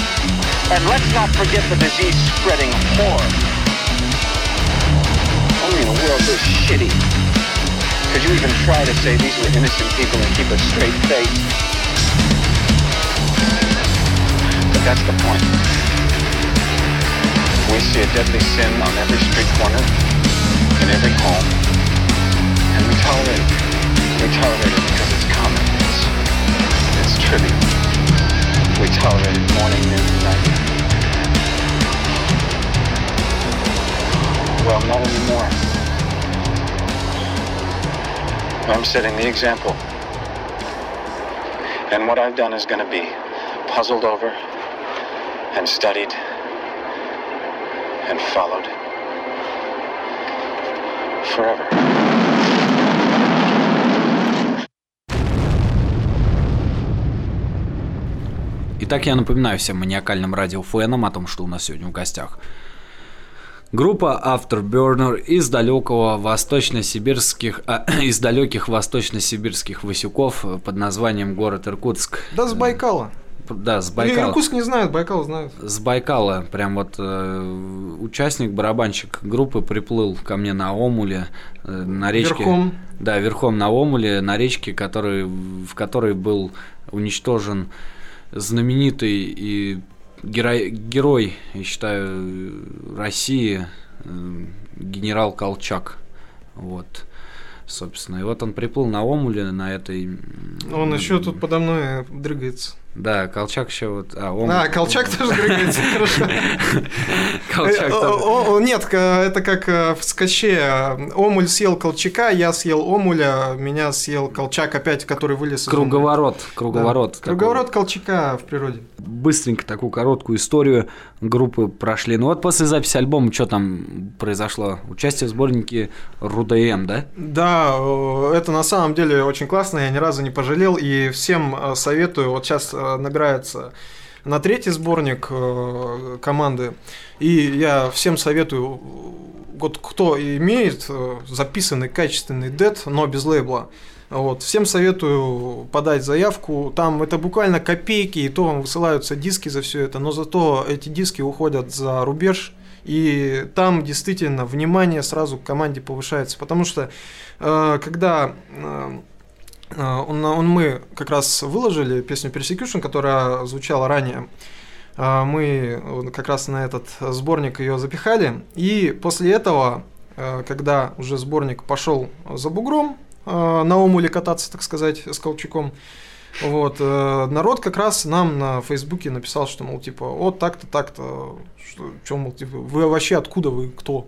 And let's not forget the disease spreading whore. Only in a world this shitty. Could you even try to say these were innocent people and keep a straight face? But that's the point. We see a deadly sin on every street corner, in every home, and we tolerate it. We tolerate it because it's common. It's, it's trivial. We tolerate it morning, noon, and night. Well, not anymore. I'm setting the example. And what I've done is going to be puzzled over and studied and followed forever. Итак, я напоминаю всем маниакальным радиофенам о том, что у нас сегодня в гостях. Группа Afterburner из далекого восточно-сибирских, а, из далеких восточно-сибирских васюков под названием город Иркутск. Да, с Байкала. Да, с Байкала. Иркутск не знают, Байкал знают. С Байкала, прям вот э, участник, барабанщик группы приплыл ко мне на Омуле, э, на речке. Верхом. Да, верхом на Омуле, на речке, который, в которой был уничтожен знаменитый и герой, герой я считаю, России, э, генерал Колчак. Вот. Собственно, и вот он приплыл на Омуле на этой... Он еще тут подо мной дрыгается. Да, Колчак еще вот... А, Омуль- А, Колчак тоже дрыгается, хорошо. Колчак Э, тоже. Нет, это как э, в скаче. э, Омуль съел Колчака, я съел Омуля, меня съел Колчак опять, который вылез. Круговорот, Да. круговорот. Круговорот Колчака в природе. Быстренько такую короткую историю группы прошли. Ну вот после записи альбома что там произошло? Участие в сборнике РУДМ, да? Да, э, это на самом деле очень классно, я ни разу не пожалел, и всем советую, вот сейчас набирается на третий сборник э, команды, и я всем советую, вот кто имеет э, записанный качественный дед, но без лейбла, вот, всем советую подать заявку. Там это буквально копейки, и то вам высылаются диски за все это, но зато эти диски уходят за рубеж, и там действительно внимание сразу к команде повышается. Потому что э, когда э, он, он- мы как раз выложили песню Persecution, которая звучала ранее, э, мы вот как раз на этот сборник ее запихали. И после этого, э, когда уже сборник пошел за бугром, на омуле кататься, так сказать, с Колчаком, вот, э, народ как раз нам на Фейсбуке написал, что, мол, типа, вот так-то, так-то, что, чё, мол, типа, вы вообще откуда, вы кто?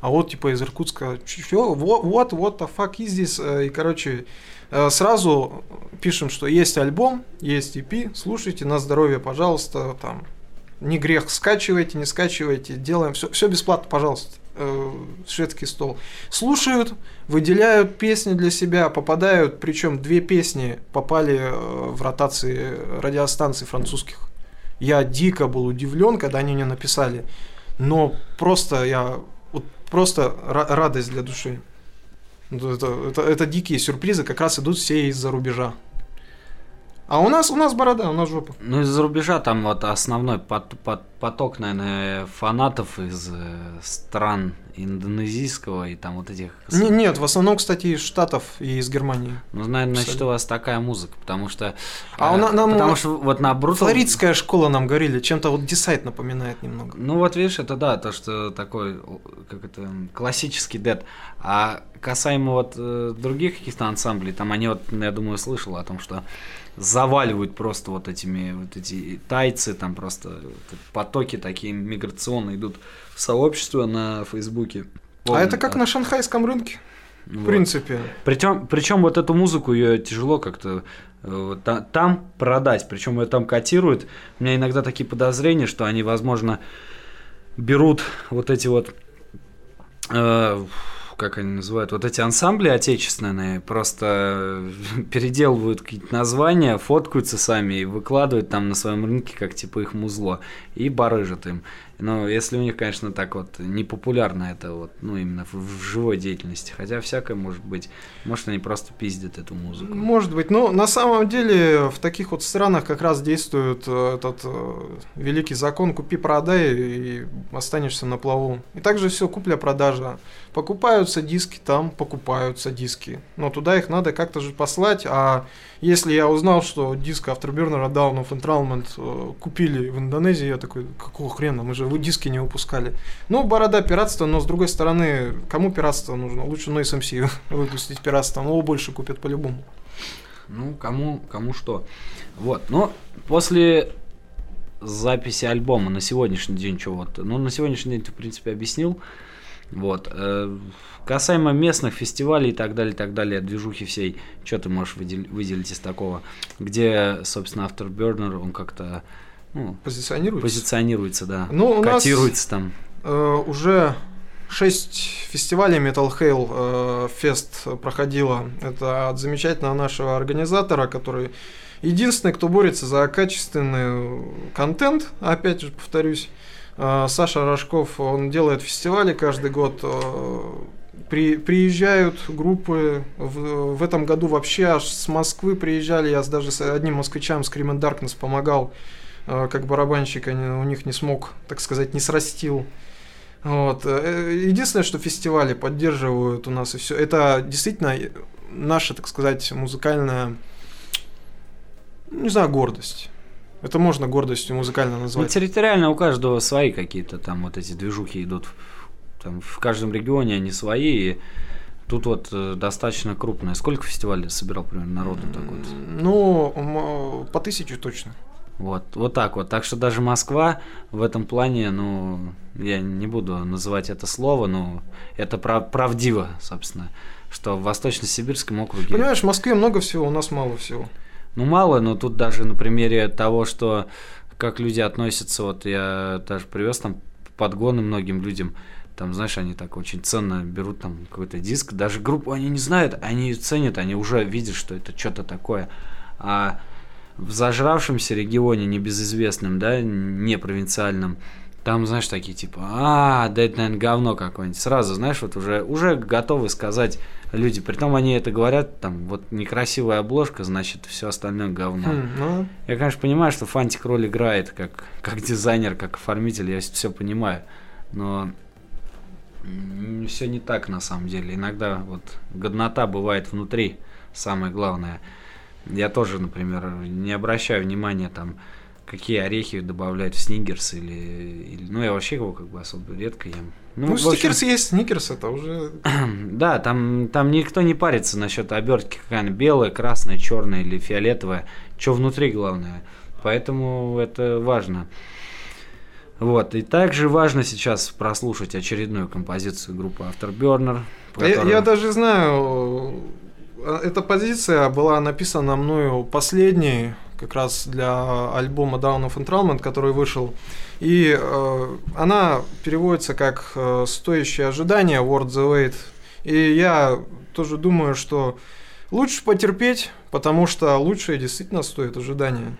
А вот, типа, из Иркутска, чё, вот, what, what the fuck is this? Э, И, короче, сразу пишем, что есть альбом, есть EP, слушайте, на здоровье, пожалуйста, там, не грех, скачивайте, не скачивайте, делаем все, все бесплатно, пожалуйста. э, шведский стол. Слушают, выделяют песни для себя, попадают, причем две песни попали э, в ротации радиостанций французских. Я дико был удивлен, когда они мне написали. Но просто я вот просто ра- радость для души. Ну, Это, это, это дикие сюрпризы, как раз идут все из-за рубежа. А у нас у нас борода, у нас жопа. Ну, из-за рубежа там вот основной пот- пот- поток, наверное, фанатов из э, стран индонезийского и там вот этих... Не- нет, в основном, кстати, из Штатов и из Германии. Ну, наверное, значит, у вас такая музыка, потому что... А э, на- нам- потому что вот на Brutal... Флоридская школа нам говорили, чем-то вот Десайт напоминает немного. Ну вот видишь, это да, то, что такой, как это, классический дед. А касаемо вот э, других каких-то ансамблей, там они вот, я думаю, слышал о том, что заваливают просто вот этими, вот эти тайцы, там просто потоки такие миграционные идут в сообщество на Фейсбуке. а это как на шанхайском рынке, в Вот. принципе. Причем, причем вот эту музыку ее тяжело как-то э, там продать, причем ее там котируют. У меня иногда такие подозрения, что они, возможно, берут вот эти вот, э, как они называют, вот эти ансамбли отечественные, просто переделывают какие-то названия, фоткаются сами и выкладывают там на своем рынке, как типа их музло, и барыжат им. Но если у них, конечно, так вот не популярно это вот, ну, именно в, в живой деятельности. Хотя всякое может быть. Может, они просто пиздят эту музыку. Может быть, но на самом деле в таких вот странах как раз действует э, этот э, великий закон «купи-продай» и останешься на плаву. И также все купля-продажа. Покупаются диски, там покупаются диски. Но туда их надо как-то же послать, а если я узнал, что диск Afterburner Down of Entralment э, купили в Индонезии, я такой, какого хрена, мы же диски не выпускали. Ну, борода пиратство, но с другой стороны, кому пиратство нужно? Лучше Noise MC выпустить пиратством, его больше купят по-любому. Ну, кому, кому что. Вот, но после записи альбома на сегодняшний день, вот, ну, на сегодняшний день ты, в принципе, объяснил. Вот. э, Касаемо местных фестивалей и так далее, и так далее, движухи всей, что ты можешь выдел- выделить из такого? Где, собственно, Afterburner, он как-то ну, Позиционируется. позиционируется, да, Ну, у нас- котируется там. Э, уже шесть фестивалей Metal Hail э, Fest проходило. Это от замечательного нашего организатора, который единственный, кто борется за качественный контент, опять же повторюсь. Э, Саша Рожков, он делает фестивали каждый год. э, При, приезжают группы. В, в этом году вообще аж с Москвы приезжали. Я даже с одним москвичам, Scream and Darkness, помогал э, как барабанщик. У них не смог, так сказать, не срастил. Вот. э, Единственное, что фестивали поддерживают у нас и все. Это действительно наша, так сказать, музыкальная, не знаю, гордость. Это можно гордостью музыкально Ну, назвать. территориально у каждого свои какие-то там вот эти движухи идут. Там в каждом регионе они свои. И тут вот э, достаточно крупное. Сколько фестивалей собирал примерно народу такой? Ну, м, по тысячу точно. Вот, вот так вот. Так что даже Москва в этом плане, ну, я не буду называть это слово, но это прав- правдиво, собственно, что в Восточно-Сибирском округе Понимаешь, в Москве много всего, у нас мало всего. Ну, мало, но тут даже на примере того, что как люди относятся, вот я даже привез там подгоны многим людям, там, знаешь, они так очень ценно берут там какой-то диск, даже группу они не знают, они ценят, они уже видят, что это что-то такое. А в зажравшемся регионе, небезызвестном, да, не провинциальном, там, знаешь, такие типа, а, да это, наверное, говно какое-нибудь. Сразу, знаешь, вот уже, уже готовы сказать люди. Притом они это говорят, там, вот некрасивая обложка, значит, все остальное говно. Хм, ну, Я, конечно, понимаю, что Фантик роль играет как, как дизайнер, как оформитель, я все понимаю. Но все не так на самом деле. Иногда вот годнота бывает внутри, самое главное. Я тоже, например, не обращаю внимания там, какие орехи добавляют в сникерс или, или- ну я вообще его как бы особо редко ем. ну, общем, стикерс есть, сникерс это уже... да, там, там никто не парится насчет обертки, какая она белая, красная, черная или фиолетовая. Что внутри главное. Поэтому это важно. Вот, и также важно сейчас прослушать очередную композицию группы Afterburner. Я, которая- я даже знаю, э, эта позиция была написана мною последней, как раз для альбома Down of Entralment, который вышел. И э, она переводится как э, «Стоящее ожидание», «Worth the Wait». И я тоже думаю, что лучше потерпеть, потому что лучшее действительно стоит ожидания.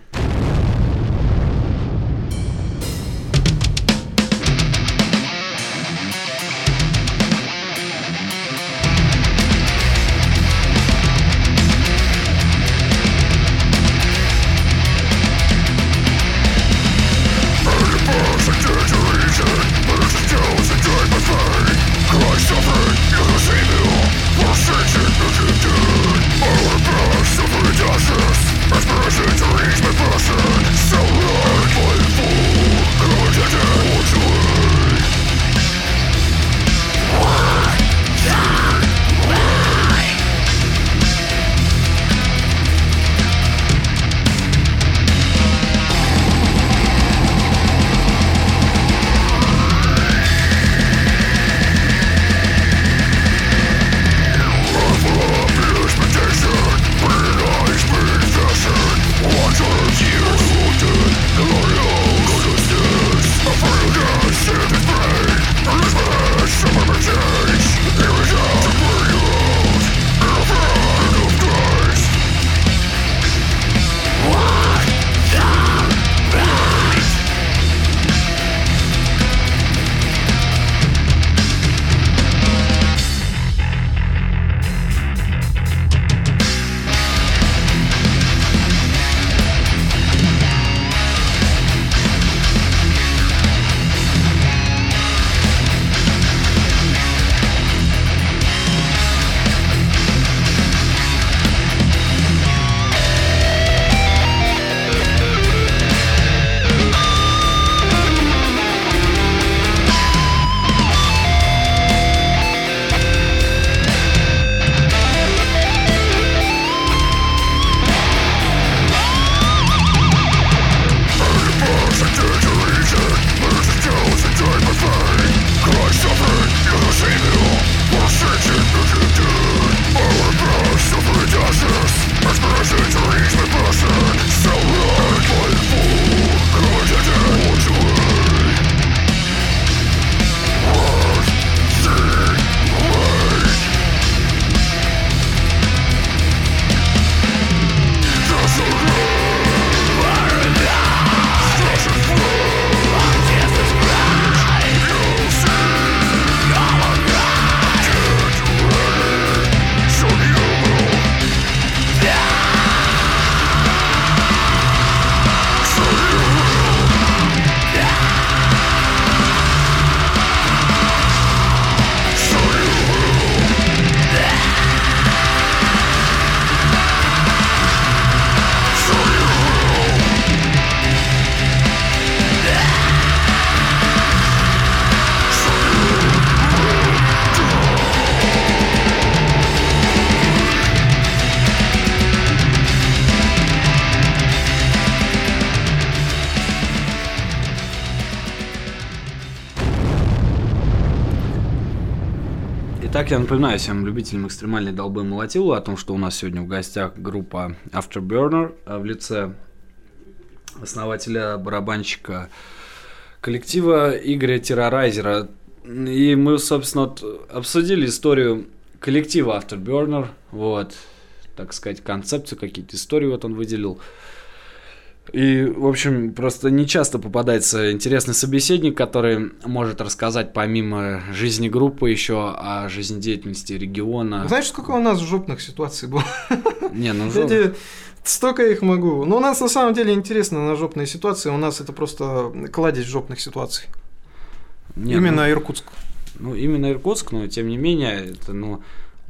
Итак, я напоминаю всем любителям экстремальной долбы молотилу о том, что у нас сегодня в гостях группа Afterburner а в лице основателя, барабанщика коллектива Игоря Террорайзера. И мы, собственно, обсудили историю коллектива Afterburner, вот, так сказать, концепцию, какие-то истории вот он выделил. И, в общем, просто не часто попадается интересный собеседник, который может рассказать помимо жизни группы еще о жизнедеятельности региона. Знаешь, сколько у нас жопных ситуаций было? Не, ну Я жо- тебе столько их могу. Но у нас на самом деле интересно на жопные ситуации. У нас это просто кладезь жопных ситуаций. не, Именно Иркутск. Ну, ну, именно Иркутск, но тем не менее, это, ну,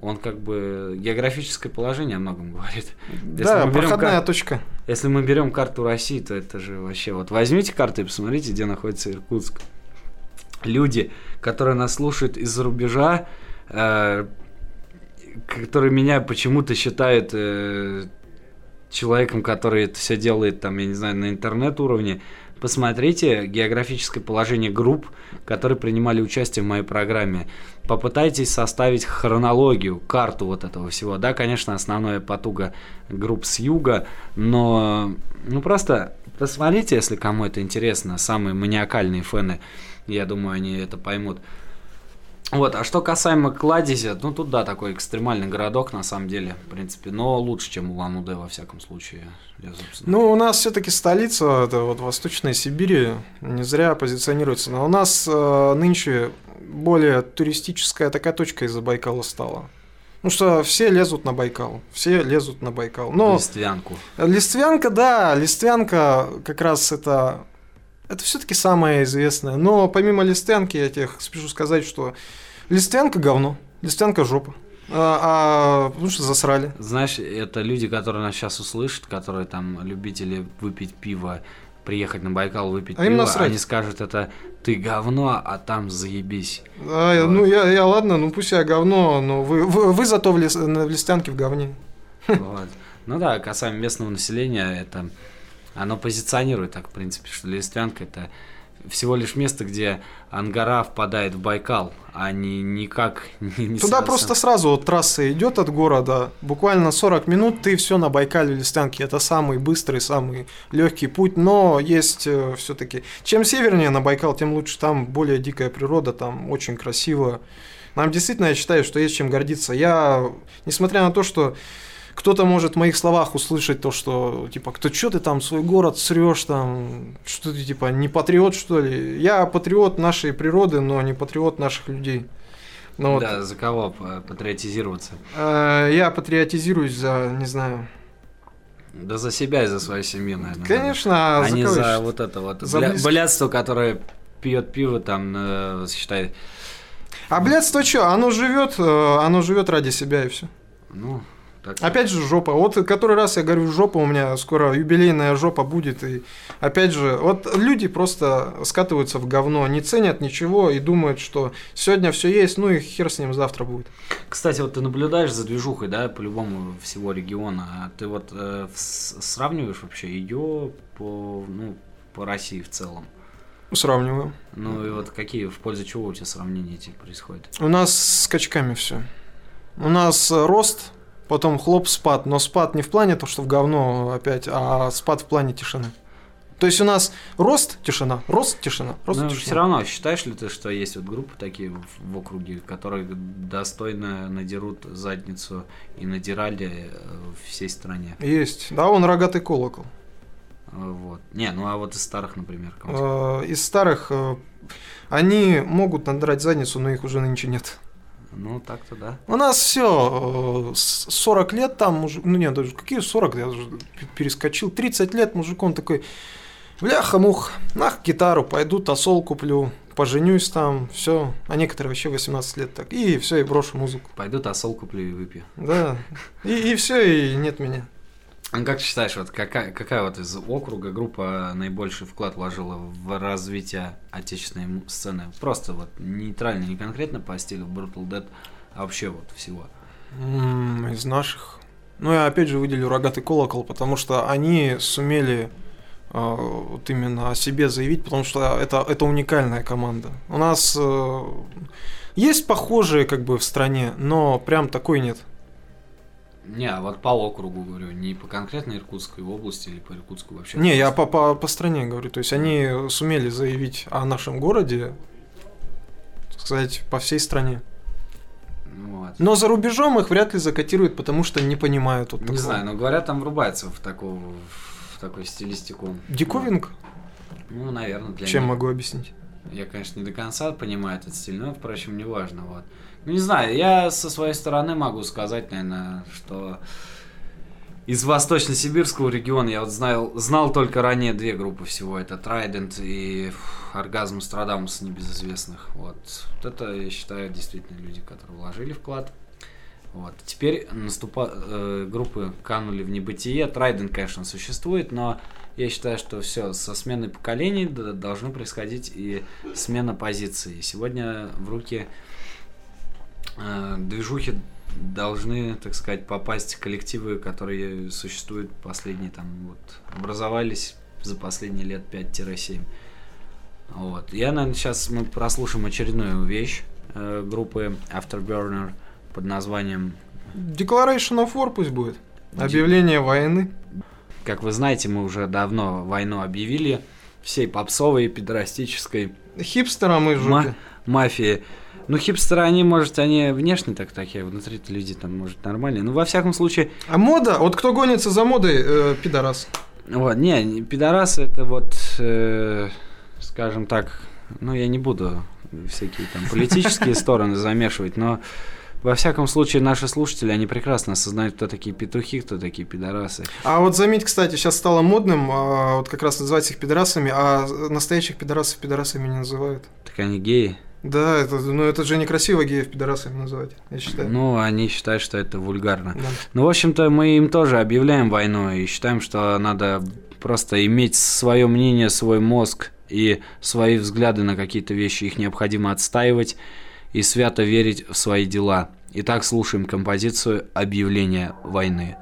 он как бы географическое положение о многом говорит. Если да, проходная кар- точка. Если мы берем карту России, то это же вообще вот возьмите карту и посмотрите, где находится Иркутск. Люди, которые нас слушают из-за рубежа, э, которые меня почему-то считают э, человеком, который это все делает, там, я не знаю, на интернет уровне, посмотрите географическое положение групп, которые принимали участие в моей программе. Попытайтесь составить хронологию, карту вот этого всего. Да, конечно, основная потуга групп с юга, но ну просто посмотрите, если кому это интересно, самые маниакальные фэны, я думаю, они это поймут. Вот, а что касаемо Кладези, ну тут да, такой экстремальный городок на самом деле, в принципе, но лучше, чем Улан-Удэ во всяком случае. Я. Ну, у нас все-таки столица, это вот Восточная Сибирь, не зря позиционируется. Но у нас э, нынче более туристическая такая точка из-за Байкала стала. Ну что, все лезут на Байкал, все лезут на Байкал. Но Листвянку. Листвянка, да, Листвянка как раз это, это все-таки самое известное. Но помимо Листвянки, я тебе спешу сказать, что Листвянка говно, Листвянка жопа. А, а, потому что засрали. Знаешь, это люди, которые нас сейчас услышат, которые там любители выпить пиво, приехать на Байкал выпить А им пиво, насрать. они скажут это ты говно, а там заебись. А, я- ну я, я ладно, ну пусть я говно, но вы, вы, вы зато в, на- в Листвянке в говне. Вот. Ну да, касаемо местного населения, это оно позиционирует так, в принципе, что Листвянка это всего лишь место, где Ангара впадает в Байкал, а не никак не, не Туда со- просто сразу вот трасса идет от города, буквально 40 минут, ты все на Байкале Листвянке. Это самый быстрый, самый легкий путь, но есть все-таки. Чем севернее на Байкал, тем лучше. Там более дикая природа, там очень красиво. Нам действительно, я считаю, что есть чем гордиться. Я, несмотря на то, что кто-то может в моих словах услышать то, что, типа, кто что ты там свой город срешь, там, что ты, типа, не патриот, что ли? Я патриот нашей природы, но не патриот наших людей. Ну, вот. Да, за кого патриотизироваться? Э, Я патриотизируюсь за, не знаю. Да за себя и за свою семью, наверное. Конечно, а за не за вот это вот За бля- близких. блядство, которое пьет пиво там, э, считай, А блядство что? Оно живет, э, оно живет ради себя и все. ну, так. Опять же жопа. Вот который раз я говорю жопа, у меня скоро юбилейная жопа будет. И опять же, вот люди просто скатываются в говно, не ценят ничего и думают, что сегодня все есть, ну и хер с ним завтра будет. Кстати, вот ты наблюдаешь за движухой, да, по-любому всего региона, а ты вот э, сравниваешь вообще ее по, ну, по России в целом? Сравниваем. Ну и вот какие, в пользу чего у тебя сравнения эти происходят? У нас с скачками все. У нас рост, потом хлоп, спад. Но спад не в плане то, что в говно опять, а спад в плане тишины. То есть у нас рост, тишина, рост, тишина, рост, Ну, тишина. все равно, считаешь ли ты, что есть вот группы такие в, в округе, которые достойно надерут задницу и надирали э, всей стране? Есть. Да, он рогатый колокол. Э, Вот. Не, ну а вот из старых, например, Э, Из старых они могут надрать задницу, но их уже нынче нет. Ну, так-то да. У нас все, 40 лет там, мужик, ну нет, даже какие 40, я уже перескочил, 30 лет мужик, он такой, бляха-мух, нах гитару, пойду тосол куплю, поженюсь там, все, а некоторые вообще 18 лет так, и все, и брошу музыку, Пойду тосол куплю и выпью. да, и, и все, и нет меня. А как ты считаешь, вот какая, какая вот из округа группа наибольший вклад вложила в развитие отечественной сцены? Просто вот нейтрально, не конкретно по стилю Brutal Dead, а вообще вот всего. М, Из наших. Ну, я опять же выделю рогатый колокол, потому что они сумели э, вот именно о себе заявить, потому что это, это уникальная команда. У нас э, есть похожие как бы в стране, но прям такой нет. Не, а вот по округу говорю, не по конкретно Иркутской области или по Иркутску вообще. Не, я по, по, по стране говорю. То есть они сумели заявить о нашем городе, так сказать, по всей стране. Ну Вот. Но за рубежом их вряд ли закотируют, потому что не понимают вот Не такого. знаю, но говорят, там врубается в такую, в такую стилистику. Диковинка? Ну, наверное, для Чем них. могу объяснить? Я, конечно, не до конца понимаю этот стиль, но, впрочем, не важно. Вот. Ну, не знаю, я со своей стороны могу сказать, наверное, что из восточно-сибирского региона я вот знал, знал только ранее две группы всего. Это Trident и Оргазм Страдамус небезызвестных. Вот. вот это, я считаю, действительно люди, которые вложили вклад. Вот. Теперь наступа... э, группы канули в небытие. Трайден, конечно, существует, но я считаю, что все, со сменой поколений должно происходить и смена позиции. Сегодня в руки движухи должны, так сказать, попасть коллективы, которые существуют последние, там, вот, образовались за последние лет 5-7. Вот. Я, наверное, сейчас мы прослушаем очередную вещь э, группы Afterburner под названием, Declaration of War пусть будет. Объявление войны. как вы знаете, мы уже давно войну объявили всей попсовой, педорастической Хипстерам и ма- жопе. мафии. Ну, хипстеры, они, может, они внешне так такие, внутри люди там, может, нормальные. Ну, во всяком случае, А мода, вот кто гонится за модой, э, пидорас. Вот, не, пидорасы это вот, э, скажем так, ну я не буду всякие там политические стороны замешивать, но во всяком случае наши слушатели, они прекрасно осознают, кто такие петухи, кто такие пидорасы. А вот заметь, кстати, сейчас стало модным, а, вот как раз называть их пидорасами, а настоящих пидорасов пидорасами не называют. Так они геи. Да, это, ну это же некрасиво геев пидорасами называть, я считаю. Ну, они считают, что это вульгарно. Да. Ну, в общем-то, мы им тоже объявляем войну и считаем, что надо просто иметь свое мнение, свой мозг и свои взгляды на какие-то вещи. Их необходимо отстаивать и свято верить в свои дела. Итак, слушаем композицию «Объявление войны».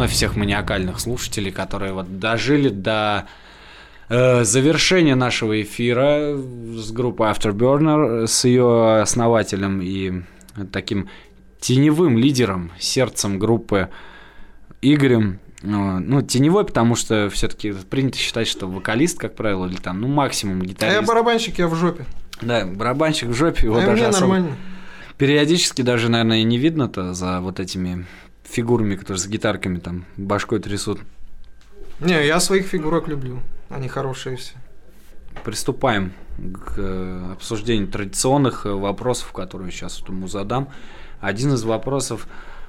Вновь всех маниакальных слушателей, которые вот дожили до э, завершения нашего эфира с группой Afterburner, с ее основателем и таким теневым лидером, сердцем группы Игорем. Э, Ну, теневой, потому что все-таки принято считать, что вокалист, как правило, или там, ну, максимум А я гитарист. барабанщик, я в жопе. Да, барабанщик в жопе, его а даже особо- нормально. Периодически даже, наверное, и не видно-то за вот этими фигурами, которые с гитарками там башкой трясут. Не, я своих фигурок люблю. Они хорошие все. Приступаем к э, обсуждению традиционных э, вопросов, которые сейчас ему задам. Один из вопросов,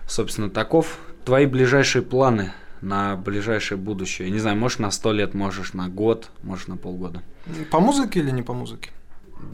собственно, таков. Твои ближайшие планы на ближайшее будущее? Я не знаю, можешь на сто лет, можешь на год, можешь на полгода. По музыке или не по музыке?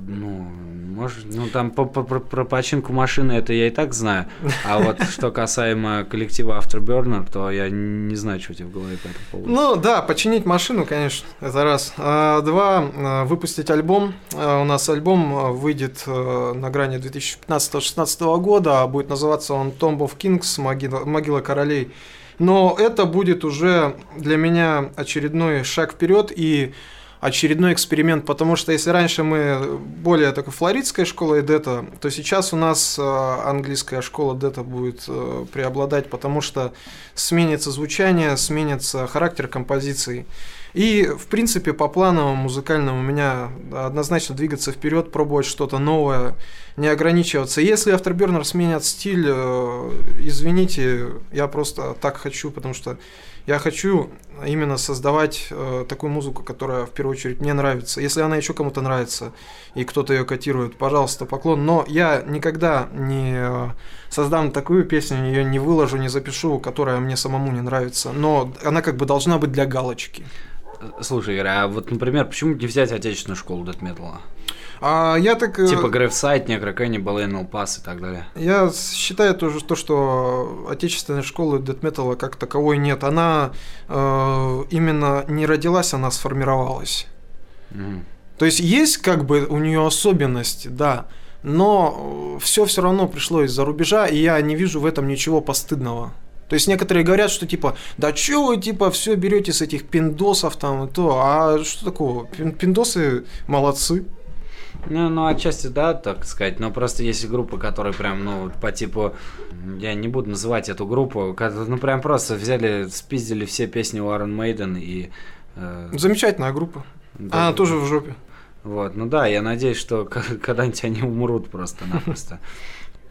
Ну, может, ну там по, по- про, про починку машины это я и так знаю. А вот что касаемо коллектива Afterburner, то я не знаю, что у тебя в голове по этому поводу. Ну да, починить машину, конечно, это раз. А, два, а, выпустить альбом. А, У нас альбом выйдет а, на грани 2015-2016 года, будет называться он Tomb of Kings, могила, могила королей. Но это будет уже для меня очередной шаг вперед и очередной эксперимент, потому что если раньше мы более такой флоридская школа Эдета, то сейчас у нас э, английская школа Эдета будет э, преобладать, потому что сменится звучание, сменится характер композиции. И, в принципе, по плану музыкальному у меня однозначно двигаться вперед, пробовать что-то новое, не ограничиваться. Если Afterburner сменят стиль, э, извините, я просто так хочу, потому что я хочу именно создавать э, такую музыку, которая в первую очередь мне нравится. Если она еще кому-то нравится и кто-то ее котирует, пожалуйста, поклон. Но я никогда не э, создам такую песню, ее не выложу, не запишу, которая мне самому не нравится. Но она как бы должна быть для галочки. Слушай, Игорь, а вот, например, почему не взять отечественную школу Metal? А я так... э, Типа Грейвсайд, Necro Cannibal, Anal Pass и так далее. Я считаю тоже то, что отечественной школы Metal как таковой нет. Она э, именно не родилась, она сформировалась. Мгм. То есть есть как бы у нее особенности, да, но все все равно пришло из-за рубежа, и я не вижу в этом ничего постыдного. То есть некоторые говорят, что типа, да чё вы типа все берете с этих пиндосов там и то, а что такого? Пин- Пиндосы молодцы. Ну, ну, отчасти, да, так сказать, но просто есть группы, которые прям, ну, по типу, я не буду называть эту группу, ну, прям просто взяли, спиздили все песни у Iron Maiden и... э, Замечательная группа. да, Она тоже в жопе. Вот, ну да, я надеюсь, что когда-нибудь они умрут просто-напросто.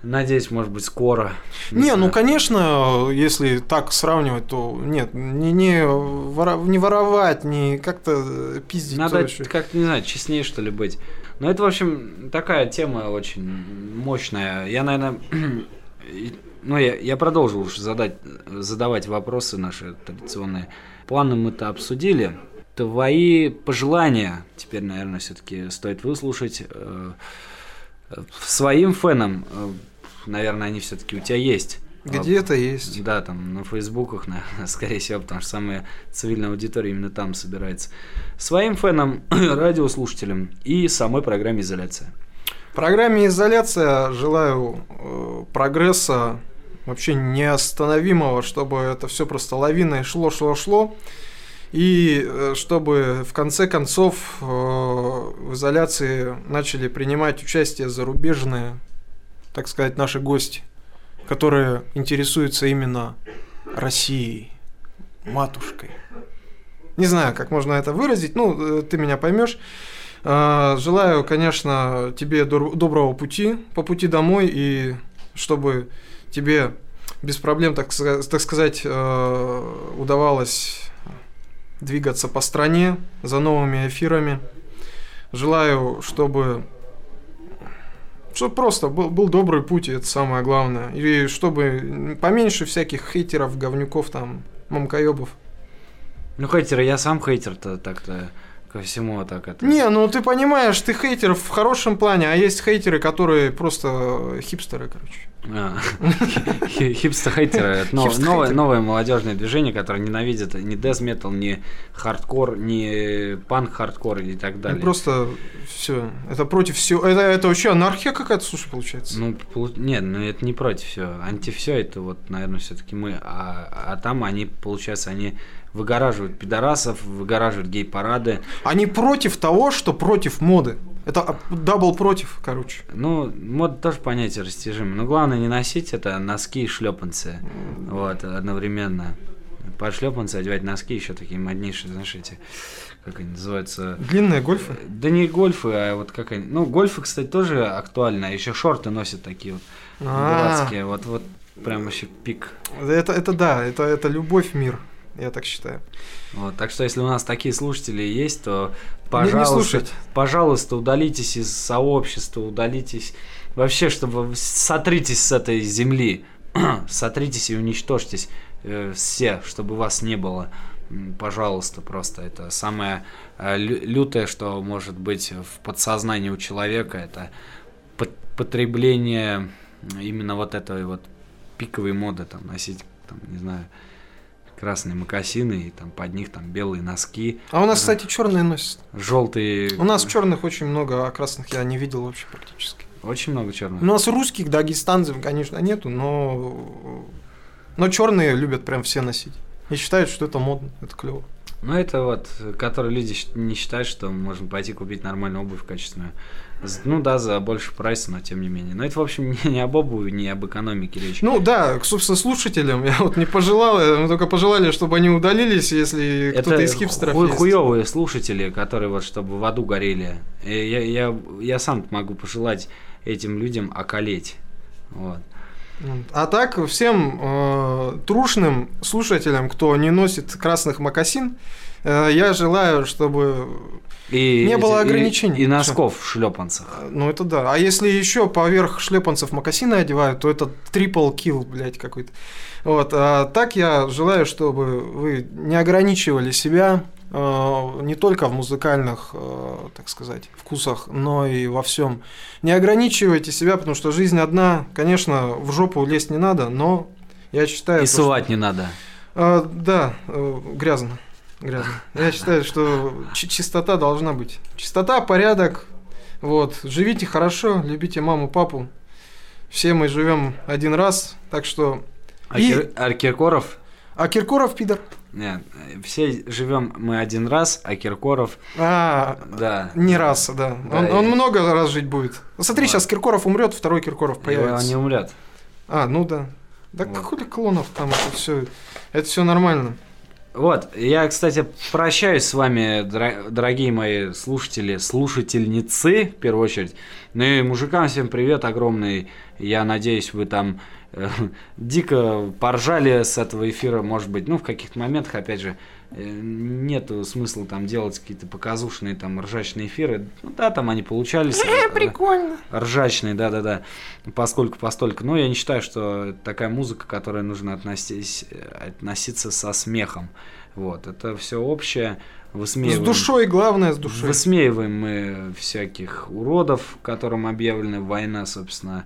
Надеюсь, может быть, скоро. Не, ну знаю. конечно, если так сравнивать, то нет, не, не, вора- не воровать, не как-то пиздить. Надо как-то, не знаю, честнее, что ли, быть. Но это, в общем, такая тема очень мощная. Я, наверное, ну, я, я продолжил уж задать, задавать вопросы наши традиционные. Планы мы-то обсудили. Твои пожелания теперь, наверное, все-таки стоит выслушать. Э, э, Своим фенам, э, наверное, они все-таки у тебя есть. Где-то есть. Да, там на фейсбуках, наверное, скорее всего, потому что самая цивильная аудитория именно там собирается. Своим фенам, радиослушателям и самой программе «Изоляция». Программе изоляция желаю э, прогресса вообще неостановимого, чтобы это все просто лавиной шло, шло, шло. И э, чтобы в конце концов э, в изоляции начали принимать участие зарубежные, так сказать, наши гости, которые интересуются именно Россией, матушкой. Не знаю, как можно это выразить, ну, э, ты меня поймешь. А, Желаю, конечно, тебе доброго пути, по пути домой, и чтобы тебе без проблем, так, так сказать, э, удавалось двигаться по стране за новыми эфирами. Желаю, чтобы чтобы просто был, был добрый путь, и это самое главное. И чтобы поменьше всяких хейтеров, говнюков, там, мамкоебов. Ну, хейтеры, я сам хейтер-то так-то ко всему так это. Не, ну ты понимаешь, ты хейтер в хорошем плане, а есть хейтеры, которые просто хипстеры, короче. А, хи- Хипстер-хейтеры. это. Новое молодежное движение, которое ненавидит ни death metal, ни хардкор, ни панк-хардкор и так Ну, далее. просто все. Это против всего. Это, это вообще анархия какая-то, слушай, получается. Ну, нет, ну это не против все. Анти все это вот, наверное, все-таки мы. А, а там они, получается, они выгораживают пидорасов, выгораживают гей-парады. Они против того, что против моды. Это а, double против, короче. Ну, мод тоже понятие растяжимо. Но главное не носить это носки и шлепанцы. Вот, одновременно. Под шлепанцы одевать носки еще такие моднейшие, знаешь, эти, как они называются, Длинные гольфы. да не гольфы, а вот как они. Ну, гольфы, кстати, тоже актуально. Еще шорты носят такие вот А, дурацкие. Вот, вот прям вообще пик. это, это да, это, это любовь мир, я так считаю. Вот, так что если у нас такие слушатели есть, то не пожалуйста, слушать. пожалуйста, удалитесь из сообщества, удалитесь вообще, чтобы сотритесь с этой земли, сотритесь и уничтожьтесь э, все, чтобы вас не было. пожалуйста, просто это самое э, лю- лютое, что может быть в подсознании у человека, это пот- потребление именно вот этой вот пиковой моды, там, носить, там, не знаю, красные мокасины и там под них там белые носки, А у нас, кстати, черные носят. желтые. У нас черных очень много, а красных я не видел вообще практически. очень много черных. У нас русских, дагестанцев, конечно, нету, но но черные любят прям все носить. И считают, что это модно, это клево. Ну, это вот, которые люди не считают, что можно пойти купить нормальную обувь качественную. Ну да, за больше прайса, но тем не менее. Но это, в общем, не, не об обуви, не об экономике речь. Ну да, к, собственно, слушателям я вот не пожелал, э, мы только пожелали, чтобы они удалились, если кто-то из хипстеров ху- есть. хуёвые слушатели, которые вот чтобы в аду горели. И я, я, я сам могу пожелать этим людям околеть. Вот. А так, всем э, трушным слушателям, кто не носит красных мокасин, э, я желаю, чтобы... И, Не было эти- и- ограничений. И, носков в шлепанцах. э, Ну, это да. А если еще поверх шлепанцев мокасины одевают, то это трипл килл, блядь, какой-то. Вот. А так я желаю, чтобы вы не ограничивали себя не только в музыкальных, э, так сказать, вкусах, но и во всем. Не ограничивайте себя, потому что жизнь одна. Конечно, в жопу лезть не надо, но я считаю... И то, что- сувать не надо. а, да, э, грязно. Грязно. Я считаю, что чи- чистота должна быть. Чистота, порядок. Вот. Живите хорошо, любите маму, папу. Все мы живем один раз, так что. А, И- Кир- а Киркоров? А Киркоров пидор. Нет, все живем мы один раз, а Киркоров, А, да. не раз, да. Да, он, и- он много раз жить будет. Смотри, Ладно. сейчас Киркоров умрет, второй Киркоров И появится. Он не умрет. А, ну да. Да Вот. какой клонов там, это все, это все нормально. Вот, я, кстати, прощаюсь с вами, дорогие мои слушатели, слушательницы, в первую очередь. Ну и мужикам всем привет огромный. Я надеюсь, вы там дико поржали с этого эфира, может быть, ну, в каких-то моментах, опять же, э, нету смысла там делать какие-то показушные там ржачные эфиры. Ну да, там они получались. э, Прикольно. ржачный, да-да-да, поскольку постольку. Но я не считаю, что такая музыка, которой нужно относись, э, относиться со смехом. Вот, это все общее. С Высмеиваем, душой, главное, с душой. высмеиваем мы всяких уродов, которым объявлена война, собственно.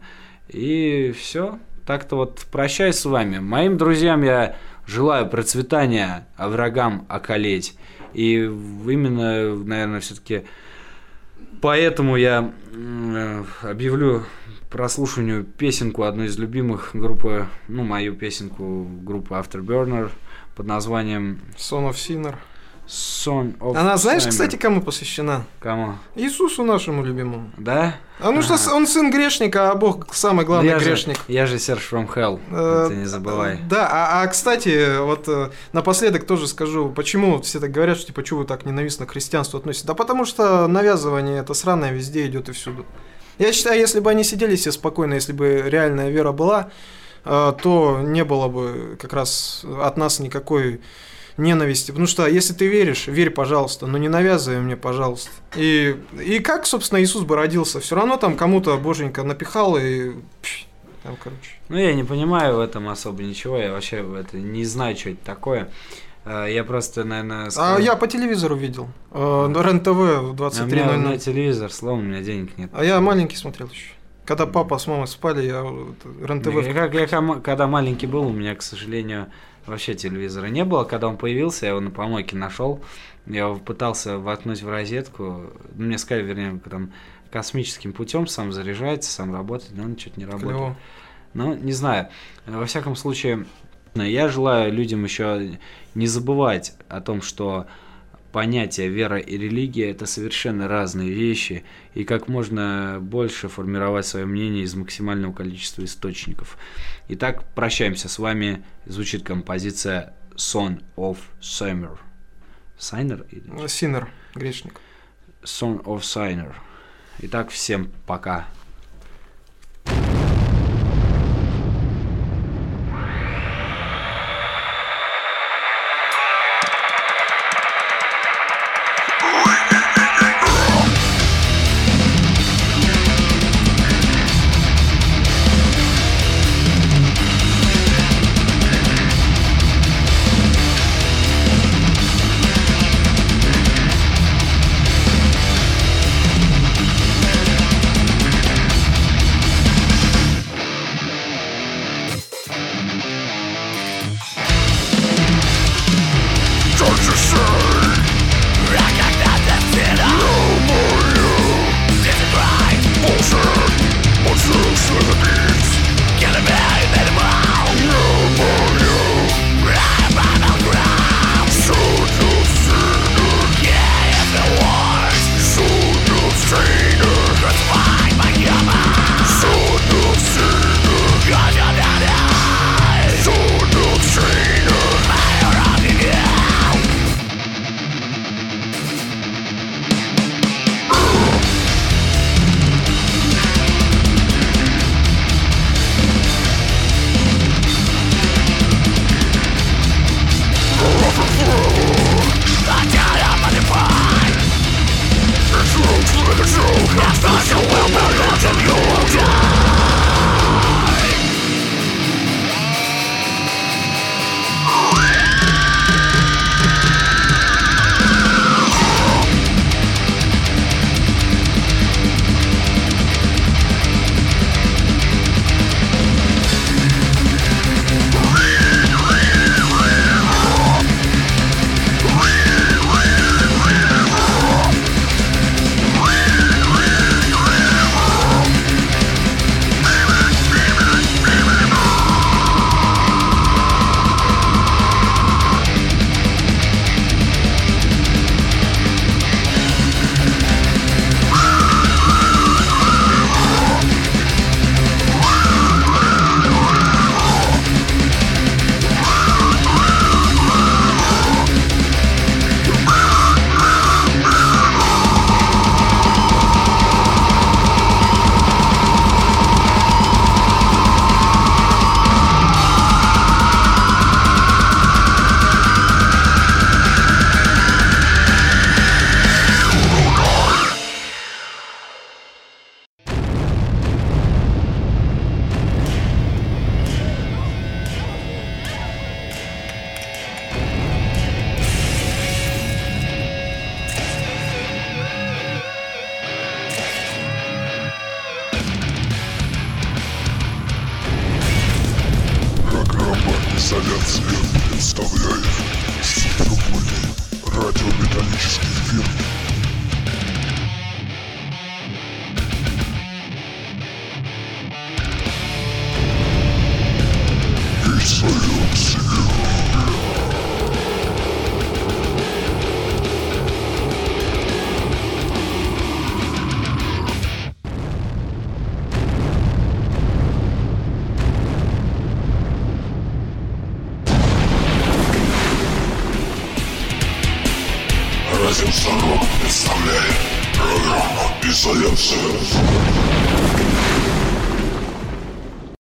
И все. Так-то вот прощаюсь с вами. Моим друзьям я желаю процветания, а врагам околеть. И именно, наверное, все-таки Поэтому я э, объявлю прослушиванию песенку одной из любимых группы, ну, мою песенку группы Afterburner под названием Son of Sinner. Song of Она, знаешь, Summer. кстати, кому посвящена? Кому? Иисусу нашему любимому. Да? А ну что, он сын грешника, а Бог самый главный я грешник. Же, я же Серж from Hell, Э, ты не забывай. Да, а, а, кстати, вот э, напоследок тоже скажу, почему все так говорят, что типа, что вы так ненавистно к христианству относитесь? Да потому что навязывание это сраное везде идет и всюду. Я считаю, если бы они сидели все спокойно, если бы реальная вера была, э, то не было бы как раз от нас никакой ненависти. Потому что если ты веришь, верь, пожалуйста, но не навязывай мне, пожалуйста. И, и как, собственно, Иисус бы родился? Все равно там кому-то боженька напихал и... Там, короче. Ну, я не понимаю в этом особо ничего, я вообще это не знаю, что это такое. Э, Я просто, наверное, А я по телевизору видел. Э, РЕН-ТВ в А у меня, 23.00. телевизор сломан, у меня денег нет. А я маленький смотрел еще. Когда папа с мамой спали, я вот РЕН-ТВ... Я, как- я кам- когда маленький был, у меня, к сожалению, вообще телевизора не было. Когда он появился, я его на помойке нашел. Я его пытался воткнуть в розетку. Ну, Мне сказали, вернее, там космическим путем сам заряжается, сам работает, но он что-то не работает. Клево. Ну, не знаю. Во всяком случае, я желаю людям еще не забывать о том, что понятие вера и религия это совершенно разные вещи, и как можно больше формировать свое мнение из максимального количества источников. Итак, прощаемся с вами. Звучит композиция Son of Summer. Сайнер Синер, грешник. Son of Signer. Итак, всем пока.